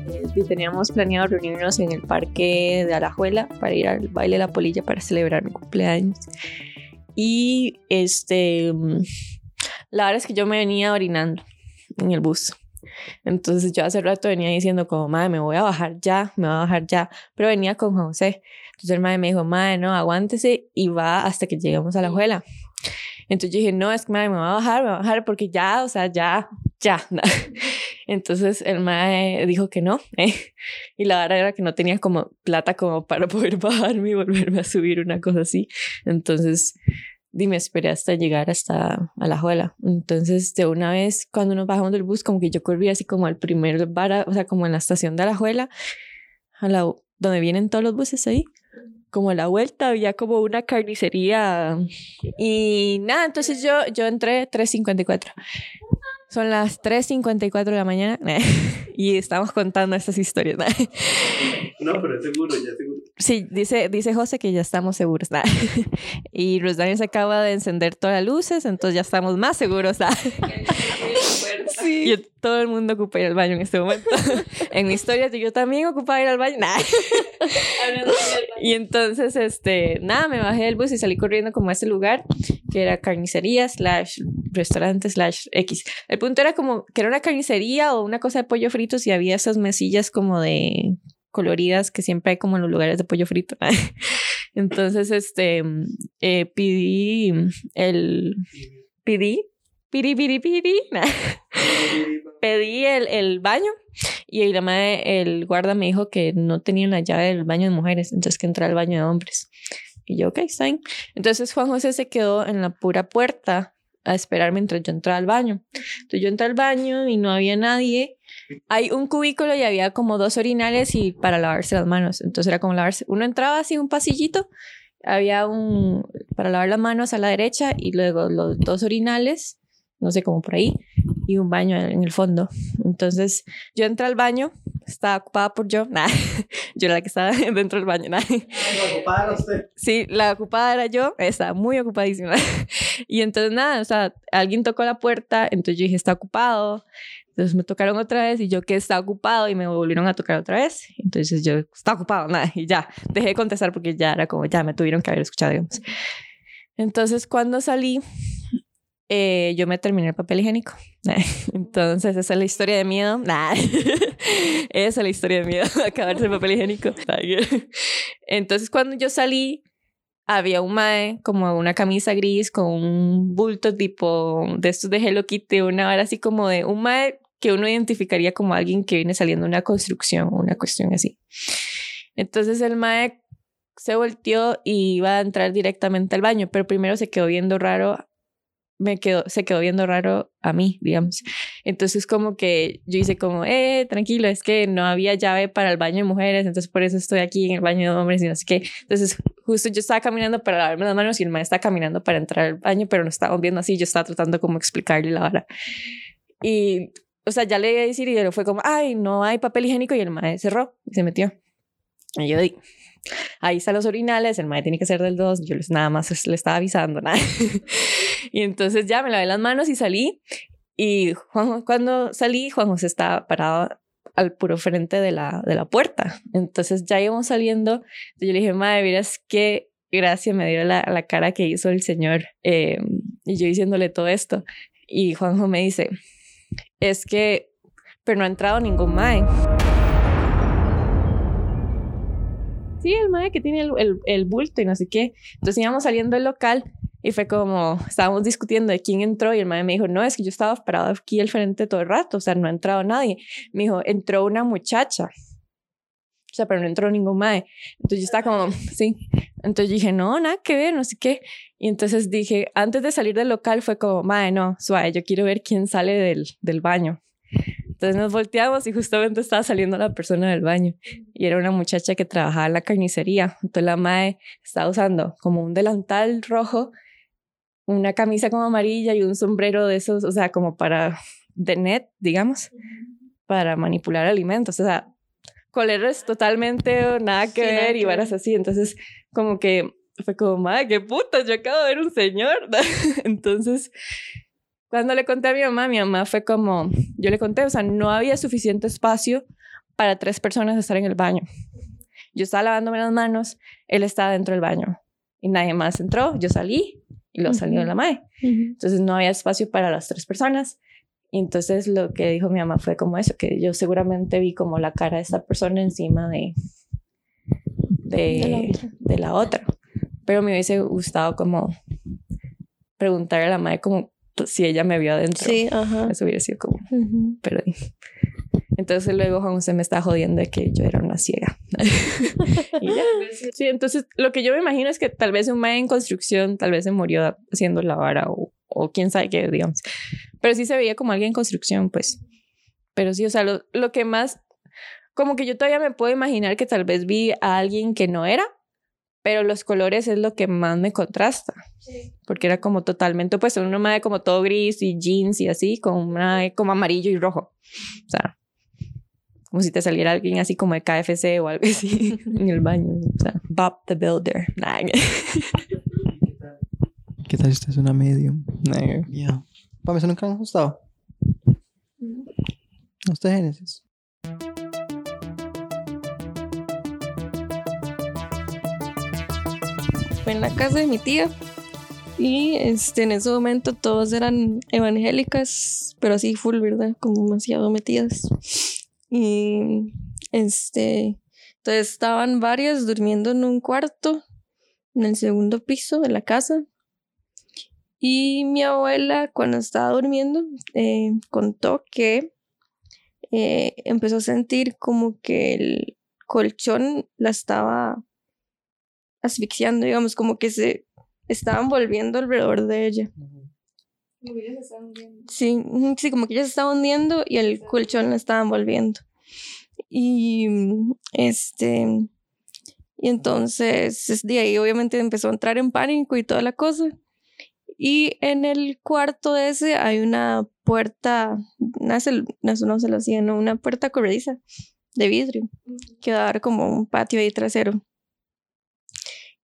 eh, teníamos planeado reunirnos en el parque de Alajuela para ir al baile de la polilla para celebrar mi cumpleaños. Y este, mm, la verdad es que yo me venía orinando en el bus. Entonces yo hace rato venía diciendo como, madre, me voy a bajar ya, me voy a bajar ya. Pero venía con José. Entonces el madre me dijo, madre, no, aguántese y va hasta que lleguemos a la juela. Entonces yo dije, no, es que madre, me voy a bajar, me voy a bajar porque ya, o sea, ya, ya. Entonces el madre dijo que no. ¿eh? Y la verdad era que no tenía como plata como para poder bajarme y volverme a subir una cosa así. Entonces dime, esperé hasta llegar hasta a la juela. Entonces, de una vez, cuando nos bajamos del bus, como que yo corrí así como al primer bar, o sea, como en la estación de la juela, a la, donde vienen todos los buses ahí. Como a la vuelta había como una carnicería y nada, entonces yo, yo entré 3.54. Son las 3.54 de la mañana y estamos contando estas historias. No, pero es seguro, ya seguro. Sí, dice, dice José que ya estamos seguros. ¿no? Y Rosdaniel se acaba de encender todas las luces, entonces ya estamos más seguros. ¿no? Sí. Yo- todo el mundo ocupa ir al baño en este momento. en mi historia, yo también ocupaba ir al baño. Nah. y entonces, este, nada, me bajé del bus y salí corriendo como a ese lugar que era carnicería slash restaurante slash X. El punto era como que era una carnicería o una cosa de pollo fritos y había esas mesillas como de coloridas que siempre hay como en los lugares de pollo frito. Entonces, este, eh, pedí el, pedí piri, piri, piri. Pedí el, el baño y la madre, el guarda me dijo que no tenía la llave del baño de mujeres, entonces que entrara al baño de hombres. Y yo, ok, está bien. Entonces Juan José se quedó en la pura puerta a esperar mientras yo entraba al baño. Entonces yo entré al baño y no había nadie. Hay un cubículo y había como dos orinales y para lavarse las manos. Entonces era como lavarse. Uno entraba así un pasillito, había un para lavar las manos a la derecha y luego los dos orinales, no sé cómo por ahí, y un baño en el fondo. Entonces yo entré al baño, estaba ocupada por yo, nah, yo era la que estaba dentro del baño, nah. Sí, la ocupada era yo, estaba muy ocupadísima. Y entonces nada, o sea, alguien tocó la puerta, entonces yo dije, está ocupado. Entonces me tocaron otra vez y yo que está ocupado y me volvieron a tocar otra vez. Entonces yo, está ocupado, nada, y ya, dejé de contestar porque ya era como, ya me tuvieron que haber escuchado, digamos. Entonces cuando salí, eh, yo me terminé el papel higiénico. Entonces, esa es la historia de miedo. Nah. esa es la historia de miedo, acabarse el papel higiénico. Entonces, cuando yo salí, había un mae como una camisa gris con un bulto tipo de estos de Hello Kitty, una hora así como de un mae que uno identificaría como alguien que viene saliendo de una construcción o una cuestión así. Entonces el mae se volteó y iba a entrar directamente al baño, pero primero se quedó viendo raro me quedó, se quedó viendo raro a mí, digamos. Entonces como que yo hice como, eh, tranquilo, es que no había llave para el baño de mujeres, entonces por eso estoy aquí en el baño de hombres y no sé qué. Entonces justo yo estaba caminando para lavarme las manos y el maestro estaba caminando para entrar al baño, pero no estábamos viendo así, yo estaba tratando como explicarle la hora. Y, o sea, ya le iba a decir y él fue como, ay, no hay papel higiénico y el maestro cerró y se metió. Y yo di, ahí están los orinales, el maestro tiene que ser del 2, yo les, nada más le estaba avisando, nada. y entonces ya me lavé las manos y salí. Y Juan, cuando salí, Juan José estaba parado al puro frente de la, de la puerta. Entonces ya íbamos saliendo. Yo le dije, madre, miras qué gracia me dio la, la cara que hizo el señor. Eh, y yo diciéndole todo esto. Y Juanjo me dice, es que, pero no ha entrado ningún mae. Sí, el mae que tiene el, el, el bulto y no sé qué. Entonces íbamos saliendo del local y fue como, estábamos discutiendo de quién entró y el madre me dijo, no, es que yo estaba parado aquí al frente todo el rato, o sea, no ha entrado nadie. Me dijo, entró una muchacha. O sea, pero no entró ningún mae. Entonces yo estaba como, sí. Entonces dije, no, nada que ver, no sé qué. Y entonces dije, antes de salir del local fue como, mae, no, suave, yo quiero ver quién sale del, del baño. Entonces nos volteamos y justamente estaba saliendo la persona del baño y era una muchacha que trabajaba en la carnicería. Entonces la mae estaba usando como un delantal rojo una camisa como amarilla y un sombrero de esos, o sea, como para de net, digamos, para manipular alimentos. O sea, coleros totalmente nada que ver y varas así. Entonces, como que fue como, madre, qué puta, yo acabo de ver un señor. Entonces, cuando le conté a mi mamá, mi mamá fue como, yo le conté, o sea, no había suficiente espacio para tres personas estar en el baño. Yo estaba lavándome las manos, él estaba dentro del baño y nadie más entró. Yo salí y lo salió la madre. Entonces no había espacio para las tres personas. Y entonces lo que dijo mi mamá fue como eso, que yo seguramente vi como la cara de esta persona encima de, de, de, la, otra. Pero me hubiese gustado como preguntarle a la madre como si ella me vio adentro. Sí, ajá. Eso hubiera sido como, pero entonces luego Juan José me está jodiendo de que yo era una ciega. y ya. Sí, entonces lo que yo me imagino es que tal vez un mae en construcción tal vez se murió haciendo la vara o, o quién sabe qué, digamos. Pero sí se veía como alguien en construcción, pues. Pero sí, o sea, lo, lo que más, como que yo todavía me puedo imaginar que tal vez vi a alguien que no era, pero los colores es lo que más me contrasta. Sí. Porque era como totalmente, pues, uno mae como todo gris y jeans y así, con una como amarillo y rojo. O sea, como si te saliera alguien así como de KFC o algo así en el baño. O sea, Bob the Builder. ¿Qué tal si usted es una medium? Ya. Yeah. ¿Para eso nunca me ha gustado? ¿A usted, Génesis? Fue en la casa de mi tía. Y este, en ese momento todos eran evangélicas, pero así full, ¿verdad? Como demasiado metidas. Y este, entonces estaban varias durmiendo en un cuarto, en el segundo piso de la casa. Y mi abuela, cuando estaba durmiendo, eh, contó que eh, empezó a sentir como que el colchón la estaba asfixiando, digamos, como que se estaban volviendo alrededor de ella. Sí, ujú, sí, como que ella se estaba hundiendo y el colchón la estaba envolviendo. Y este, y entonces es de ahí obviamente empezó a entrar en pánico y toda la cosa. Y en el cuarto ese hay una puerta, una no se lo hacía, no, una puerta corrediza de vidrio que va a dar como un patio ahí trasero.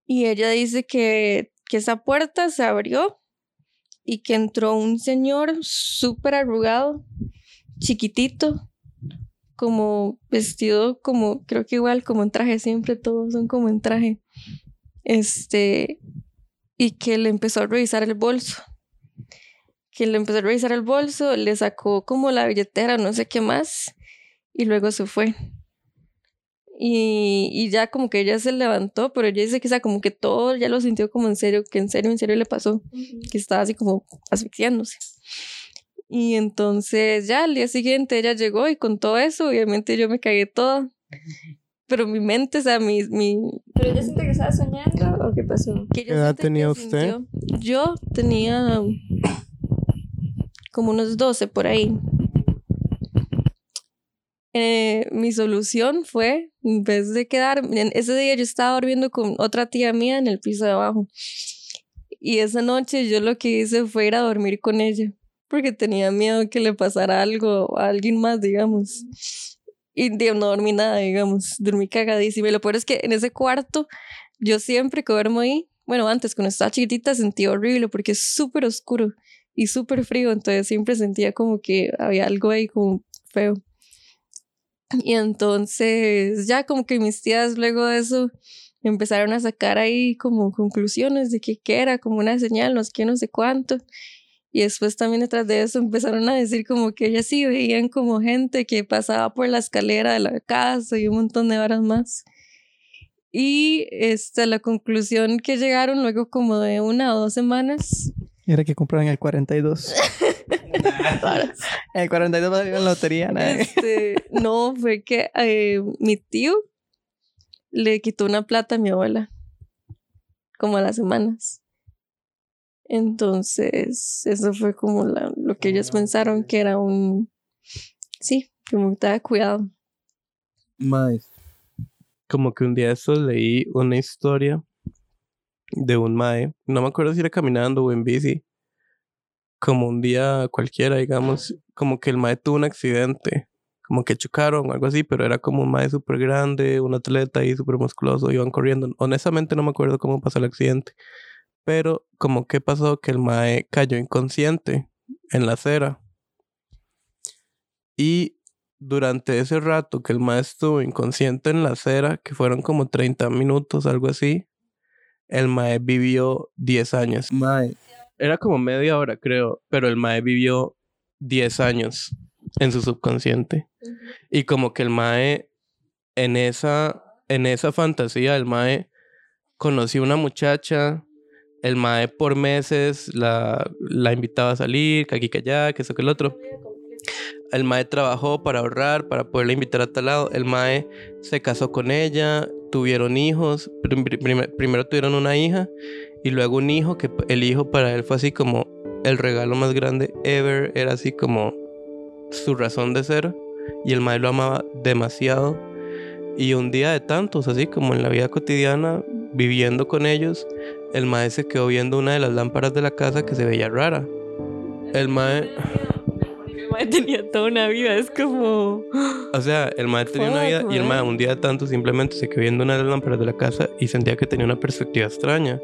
Y ella dice que, que esa puerta se abrió y que entró un señor súper arrugado, chiquitito, como vestido como, creo que igual como en traje, siempre todos son como en traje. Este, y que le empezó a revisar el bolso. Que le empezó a revisar el bolso, le sacó como la billetera, no sé qué más, y luego se fue. Y, y ya como que ella se levantó, pero ella dice que o sea, como que todo ya lo sintió como en serio, que en serio, en serio le pasó, que estaba así como asfixiándose. Y entonces ya al día siguiente ella llegó y con todo eso, obviamente yo me cagué toda. Pero mi mente, o sea, mi... mi ¿Pero ella siente que estaba soñando o qué pasó? ¿Qué edad tenía usted? sintió. Yo tenía como unos 12 por ahí. Eh, mi solución fue, en vez de quedar, ese día yo estaba durmiendo con otra tía mía en el piso de abajo. Y esa noche yo lo que hice fue ir a dormir con ella, porque tenía miedo que le pasara algo a alguien más, digamos. Y no dormí nada, digamos, dormí cagadísima. Y lo peor es que en ese cuarto, yo siempre que duermo ahí, bueno, antes cuando estaba chiquitita sentía horrible porque es súper oscuro y súper frío, entonces siempre sentía como que había algo ahí como feo. Y entonces ya como que mis tías luego de eso empezaron a sacar ahí como conclusiones de que qué era, como una señal, no sé qué, no sé cuánto. Y después también detrás de eso empezaron a decir como que ellas sí veían como gente que pasaba por la escalera de la casa y un montón de horas más. Y este, la conclusión que llegaron luego como de una o dos semanas Era que compraron el 42. el 42 va a salir en la lotería, nadie. Este, no, fue que eh, mi tío le quitó una plata a mi abuela, como a las semanas. Entonces, eso fue como la- lo que ellos pensaron que era un... Sí, como que estaba cuidado. Mae. Como que un día estos leí una historia de un mae. No me acuerdo si era caminando o en bici. Como un día cualquiera, digamos. Como que el mae tuvo un accidente. Como que chocaron o algo así, pero era como un mae súper grande, un atleta ahí súper musculoso, iban corriendo. Honestamente no me acuerdo cómo pasó el accidente. Pero como que pasó que el mae cayó inconsciente en la acera. Y durante ese rato que el maestro estuvo inconsciente en la acera, que fueron como 30 minutos, algo así, el mae vivió 10 años. Mae. Era como media hora, creo, pero el mae vivió 10 años en su subconsciente. Y como que el mae, en esa, en esa fantasía, el mae conoció una muchacha, el mae por meses la, la invitaba a salir, que aquí, que allá, que eso, que el otro. El mae trabajó para ahorrar, para poderla invitar a tal lado. El mae se casó con ella, tuvieron hijos. Prim- prim- primero tuvieron una hija y luego un hijo, que el hijo para él fue así como el regalo más grande ever. Era así como su razón de ser. Y el mae lo amaba demasiado. Y un día de tantos, así como en la vida cotidiana, viviendo con ellos, el mae se quedó viendo una de las lámparas de la casa que se veía rara. El mae... El mae tenía toda una vida, es como... O sea, el mae tenía una vida y el mae un día tanto simplemente se quedó viendo una de las lámparas de la casa y sentía que tenía una perspectiva extraña.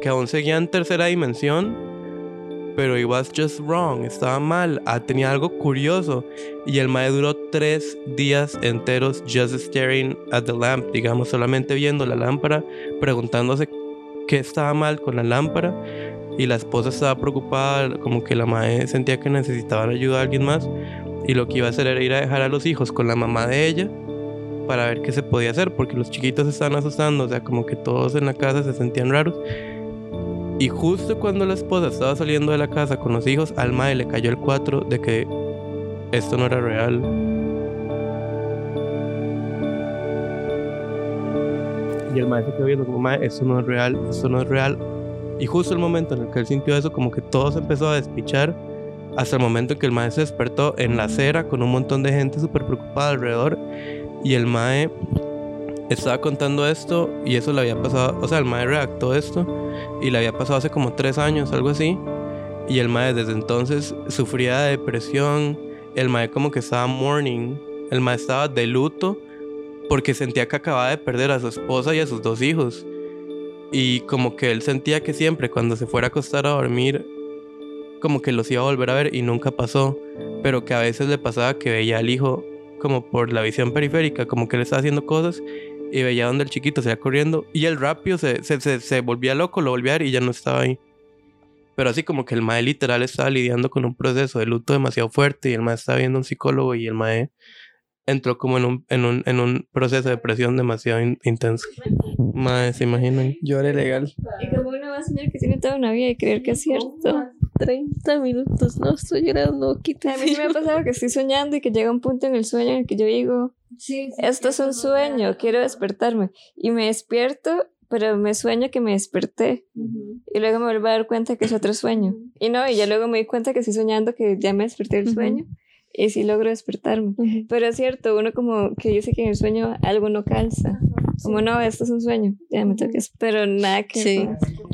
Que aún seguía en tercera dimensión, pero it was just wrong, estaba mal, ah, tenía algo curioso. Y el mae duró tres días enteros just staring at the lamp, digamos, solamente viendo la lámpara, preguntándose qué estaba mal con la lámpara. Y la esposa estaba preocupada, como que la mae sentía que necesitaban ayuda a alguien más. Y lo que iba a hacer era ir a dejar a los hijos con la mamá de ella para ver qué se podía hacer, porque los chiquitos se estaban asustando, o sea, como que todos en la casa se sentían raros. Y justo cuando la esposa estaba saliendo de la casa con los hijos, al mae le cayó el 4 de que esto no era real. Y el mae se quedó viendo como, mae, esto no es real, esto no es real. Y justo el momento en el que él sintió eso, como que todo se empezó a despichar, hasta el momento en que el mae se despertó en la acera con un montón de gente súper preocupada alrededor. Y el mae estaba contando esto y eso le había pasado, o sea, el mae redactó esto y le había pasado hace como tres años, algo así. Y el mae desde entonces sufría de depresión, el mae como que estaba mourning, el mae estaba de luto porque sentía que acababa de perder a su esposa y a sus dos hijos. Y como que él sentía que siempre cuando se fuera a acostar a dormir, como que los iba a volver a ver y nunca pasó, pero que a veces le pasaba que veía al hijo como por la visión periférica, como que él estaba haciendo cosas y veía donde el chiquito se iba corriendo y el rápido se, se, se, volvía loco, lo volvía a ver y ya no estaba ahí. Pero así como que el mae literal estaba lidiando con un proceso de luto demasiado fuerte y el mae estaba viendo a un psicólogo y el mae entró como en un, en un, en un proceso de depresión demasiado in- intenso. Mae, ¿se imaginan? Llore legal. Y como uno va a soñar que tiene toda una vida y creer que es cierto. 30 minutos, no estoy llorando, A quítame. mí sí me ha pasado que estoy soñando y que llega un punto en el sueño en el que yo digo, esto es un sueño, quiero despertarme. Y me despierto, pero me sueño que me desperté. Y luego me vuelvo a dar cuenta que es otro sueño. Y no, y ya luego me di cuenta que estoy soñando que ya me desperté del Ujú. sueño. Y sí logro despertarme. Ujú. Pero es cierto, uno como que dice que en el sueño algo no calza. Como no, esto es un sueño, ya me toques. Pero nada que... Sí.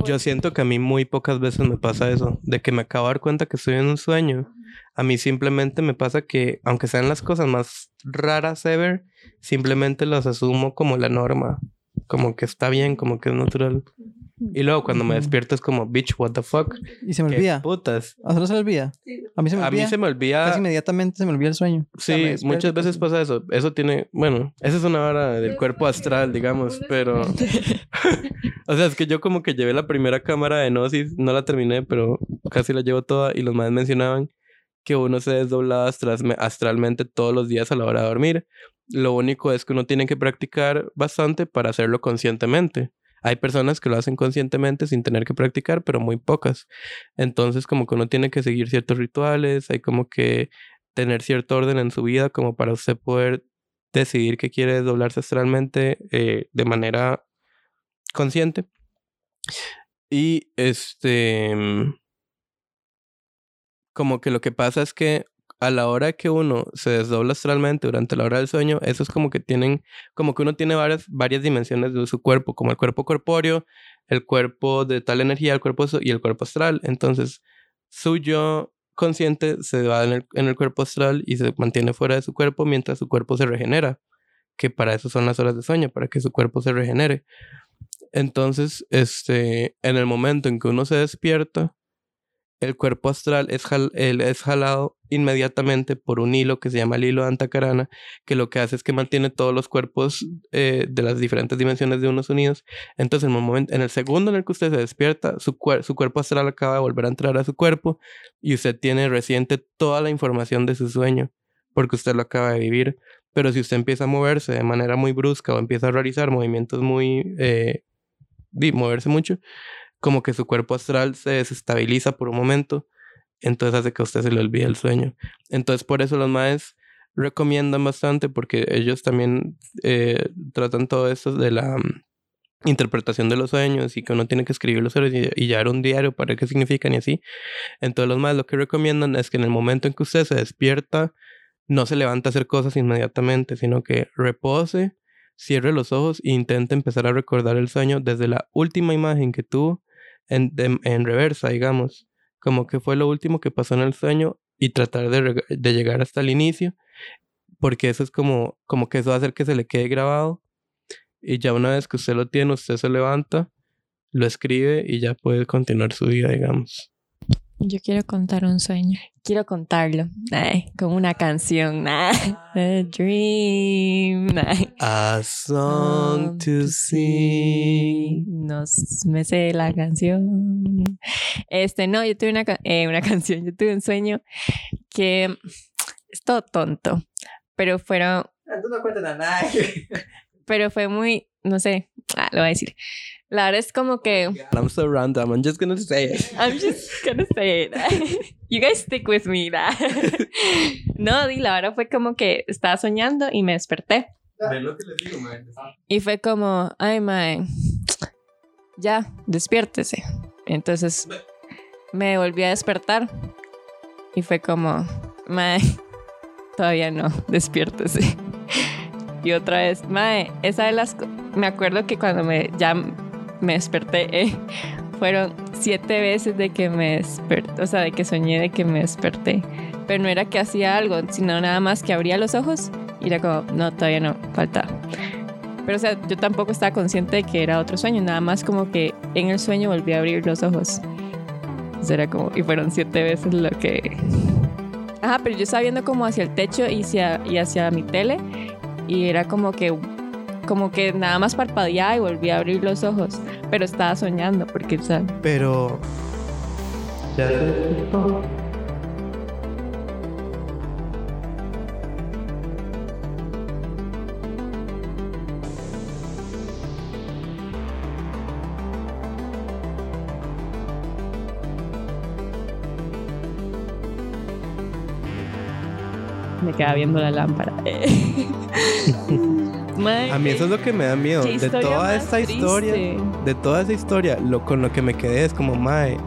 Yo siento que a mí muy pocas veces me pasa eso, de que me acabo de dar cuenta que estoy en un sueño. A mí simplemente me pasa que, aunque sean las cosas más raras ever, simplemente las asumo como la norma, como que está bien, como que es natural. Y luego cuando me despierto es como, bitch, what the fuck. Y se me ¿Qué olvida. putas? ¿A usted se le olvida? A mí se me A olvida. mí se me olvida. Casi inmediatamente se me olvida el sueño. O sea, me Sí, despierto, muchas veces pasa eso. Eso tiene, bueno, esa es una vara del cuerpo astral, digamos, pero... o sea, es que yo como que llevé la primera cámara de Gnosis, no la terminé, pero casi la llevo toda y los más mencionaban que uno se desdoblaba astral- astralmente todos los días a la hora de dormir. Lo único es que uno tiene que practicar bastante para hacerlo conscientemente. Hay personas que lo hacen conscientemente sin tener que practicar, pero muy pocas. Entonces como que uno tiene que seguir ciertos rituales, hay como que tener cierto orden en su vida como para usted poder decidir que quiere desdoblarse astralmente eh, de manera consciente. Y este, mm, como que lo que pasa es que a la hora que uno se desdobla astralmente durante la hora del sueño, eso es como que tienen, como que uno tiene varias, varias dimensiones de su cuerpo, como el cuerpo corpóreo, el cuerpo de tal energía, el cuerpo y el cuerpo astral. Entonces, su yo consciente se va en el, en el cuerpo astral y se mantiene fuera de su cuerpo mientras su cuerpo se regenera, que para eso son las horas de sueño, para que su cuerpo se regenere. Entonces, este, en el momento en que uno se despierta, el cuerpo astral es, jal- es jalado inmediatamente por un hilo que se llama el hilo de Antacarana, que lo que hace es que mantiene todos los cuerpos eh, de las diferentes dimensiones de unos unidos. Entonces, en el, momento, en el segundo en el que usted se despierta, su, cuer- su cuerpo astral acaba de volver a entrar a su cuerpo y usted tiene reciente toda la información de su sueño, porque usted lo acaba de vivir. Pero si usted empieza a moverse de manera muy brusca o empieza a realizar movimientos muy... eh, moverse mucho, como que su cuerpo astral se desestabiliza por un momento, entonces hace que a usted se le olvide el sueño. Entonces por eso los maes recomiendan bastante porque ellos también eh, tratan todo esto de la mm, interpretación de los sueños y que uno tiene que escribir los sueños y, y llevar un diario para ver qué significan y así. Entonces los maes lo que recomiendan es que en el momento en que usted se despierta, no se levanta a hacer cosas inmediatamente, sino que repose, cierre los ojos e intente empezar a recordar el sueño desde la última imagen que tuvo en, de- en reversa, digamos, como que fue lo último que pasó en el sueño y tratar de, de llegar hasta el inicio, porque eso es como, como que eso va a hacer que se le quede grabado y ya una vez que usted lo tiene, usted se levanta, lo escribe y ya puede continuar su vida, digamos. Yo quiero contar un sueño. Quiero contarlo. Ay, con una canción. Ay, a dream. Ay. A song to sing. No s- me sé la canción. Este, no, yo tuve una, eh, una canción, yo tuve un sueño que es todo tonto, pero fueron, Tú no cuentas a nadie. pero fue muy, no sé, ah, lo voy a decir. La verdad es como que. I'm so random. I'm just gonna say it. I'm just gonna say it. You guys stick with me. no, di, la verdad fue como que estaba soñando y me desperté. Ve lo que les digo, man. Y fue como, ay, mae, ya, despiértese. Entonces me volví a despertar y fue como, mae, todavía no, despiértese. Y otra vez, mae, esa de las... Me acuerdo que cuando me, ya me desperté, eh, fueron siete veces de que me desperté, o sea, de que soñé de que me desperté. Pero no era que hacía algo, sino nada más que abría los ojos y era como, no, todavía no, falta. Pero, o sea, yo tampoco estaba consciente de que era otro sueño, nada más como que en el sueño volví a abrir los ojos. Entonces era como, y fueron siete veces lo que... Ajá, pero yo estaba viendo como hacia el techo y hacia, y hacia mi tele y era como que como que nada más parpadeaba y volví a abrir los ojos, pero estaba soñando porque, o sea, Pero. Ya se quedaba viendo la lámpara. Mae, A mí eso es lo que me da miedo. De toda esta historia, de toda esa historia, lo con lo que me quedé es como, mae,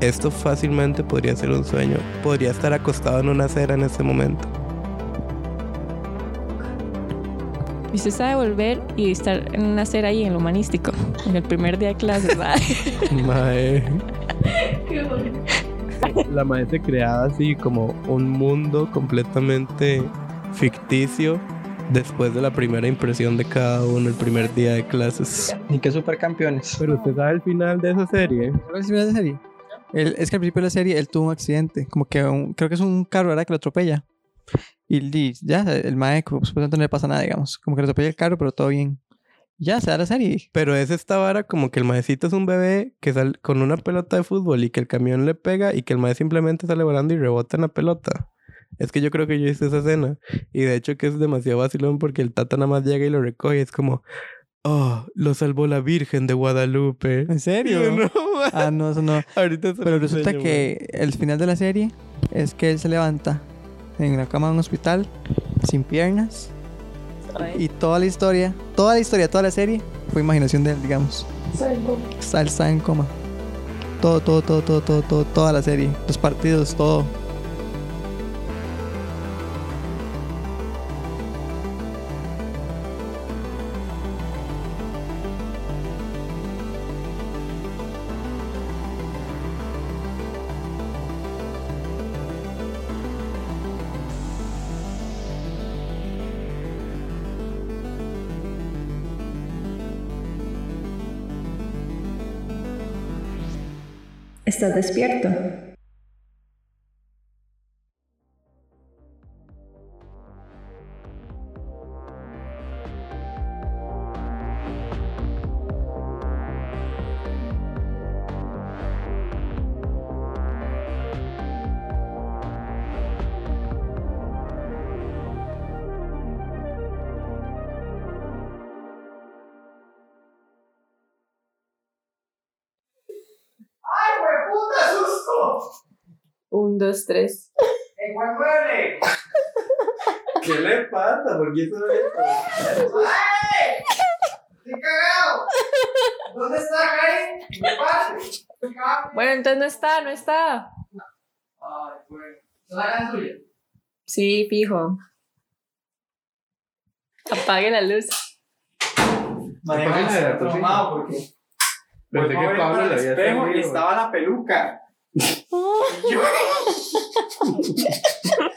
esto fácilmente podría ser un sueño. Podría estar acostado en una acera en este momento. Y usted sabe volver y estar en una acera ahí en lo humanístico, en el primer día de clases. ¿verdad? Mae. La mae se creaba así como un mundo completamente ficticio después de la primera impresión de cada uno, el primer día de clases. Ni que supercampeones. Pero usted sabe el final de esa serie. ¿Cuál es el final de la serie? Él- es que al principio de la serie él tuvo un accidente, como que un- creo que es un carro ¿verdad? que lo atropella. Y ya, el mae supuestamente no le pasa nada, digamos. Como que le atropella el carro, pero todo bien. Ya, se da la serie. Pero es esta vara como que el maecito es un bebé que sale con una pelota de fútbol y que el camión le pega y que el mae simplemente sale volando y rebota en la pelota. Es que yo creo que yo hice esa escena. Y de hecho que es demasiado vacilón porque el tata nada más llega y lo recoge es como... Oh, lo salvó la Virgen de Guadalupe. ¿En serio? No. Ah, no, eso no. Ahorita Pero resulta enseño, que el final de la serie es que él se levanta en la cama de un hospital sin piernas y toda la historia, toda la historia, toda la serie fue imaginación de él, digamos. Está, en coma. Todo, todo, todo, todo, todo, todo, toda la serie, los partidos, todo. ¿Estás despierto? Dos, tres. ¿Qué le pasa? ¿Por qué hizo esto? Bueno, entonces no está, no está. Sí, fijo. Apague la luz. Pensé que Pablo le había espejo y estaba la peluca. You're-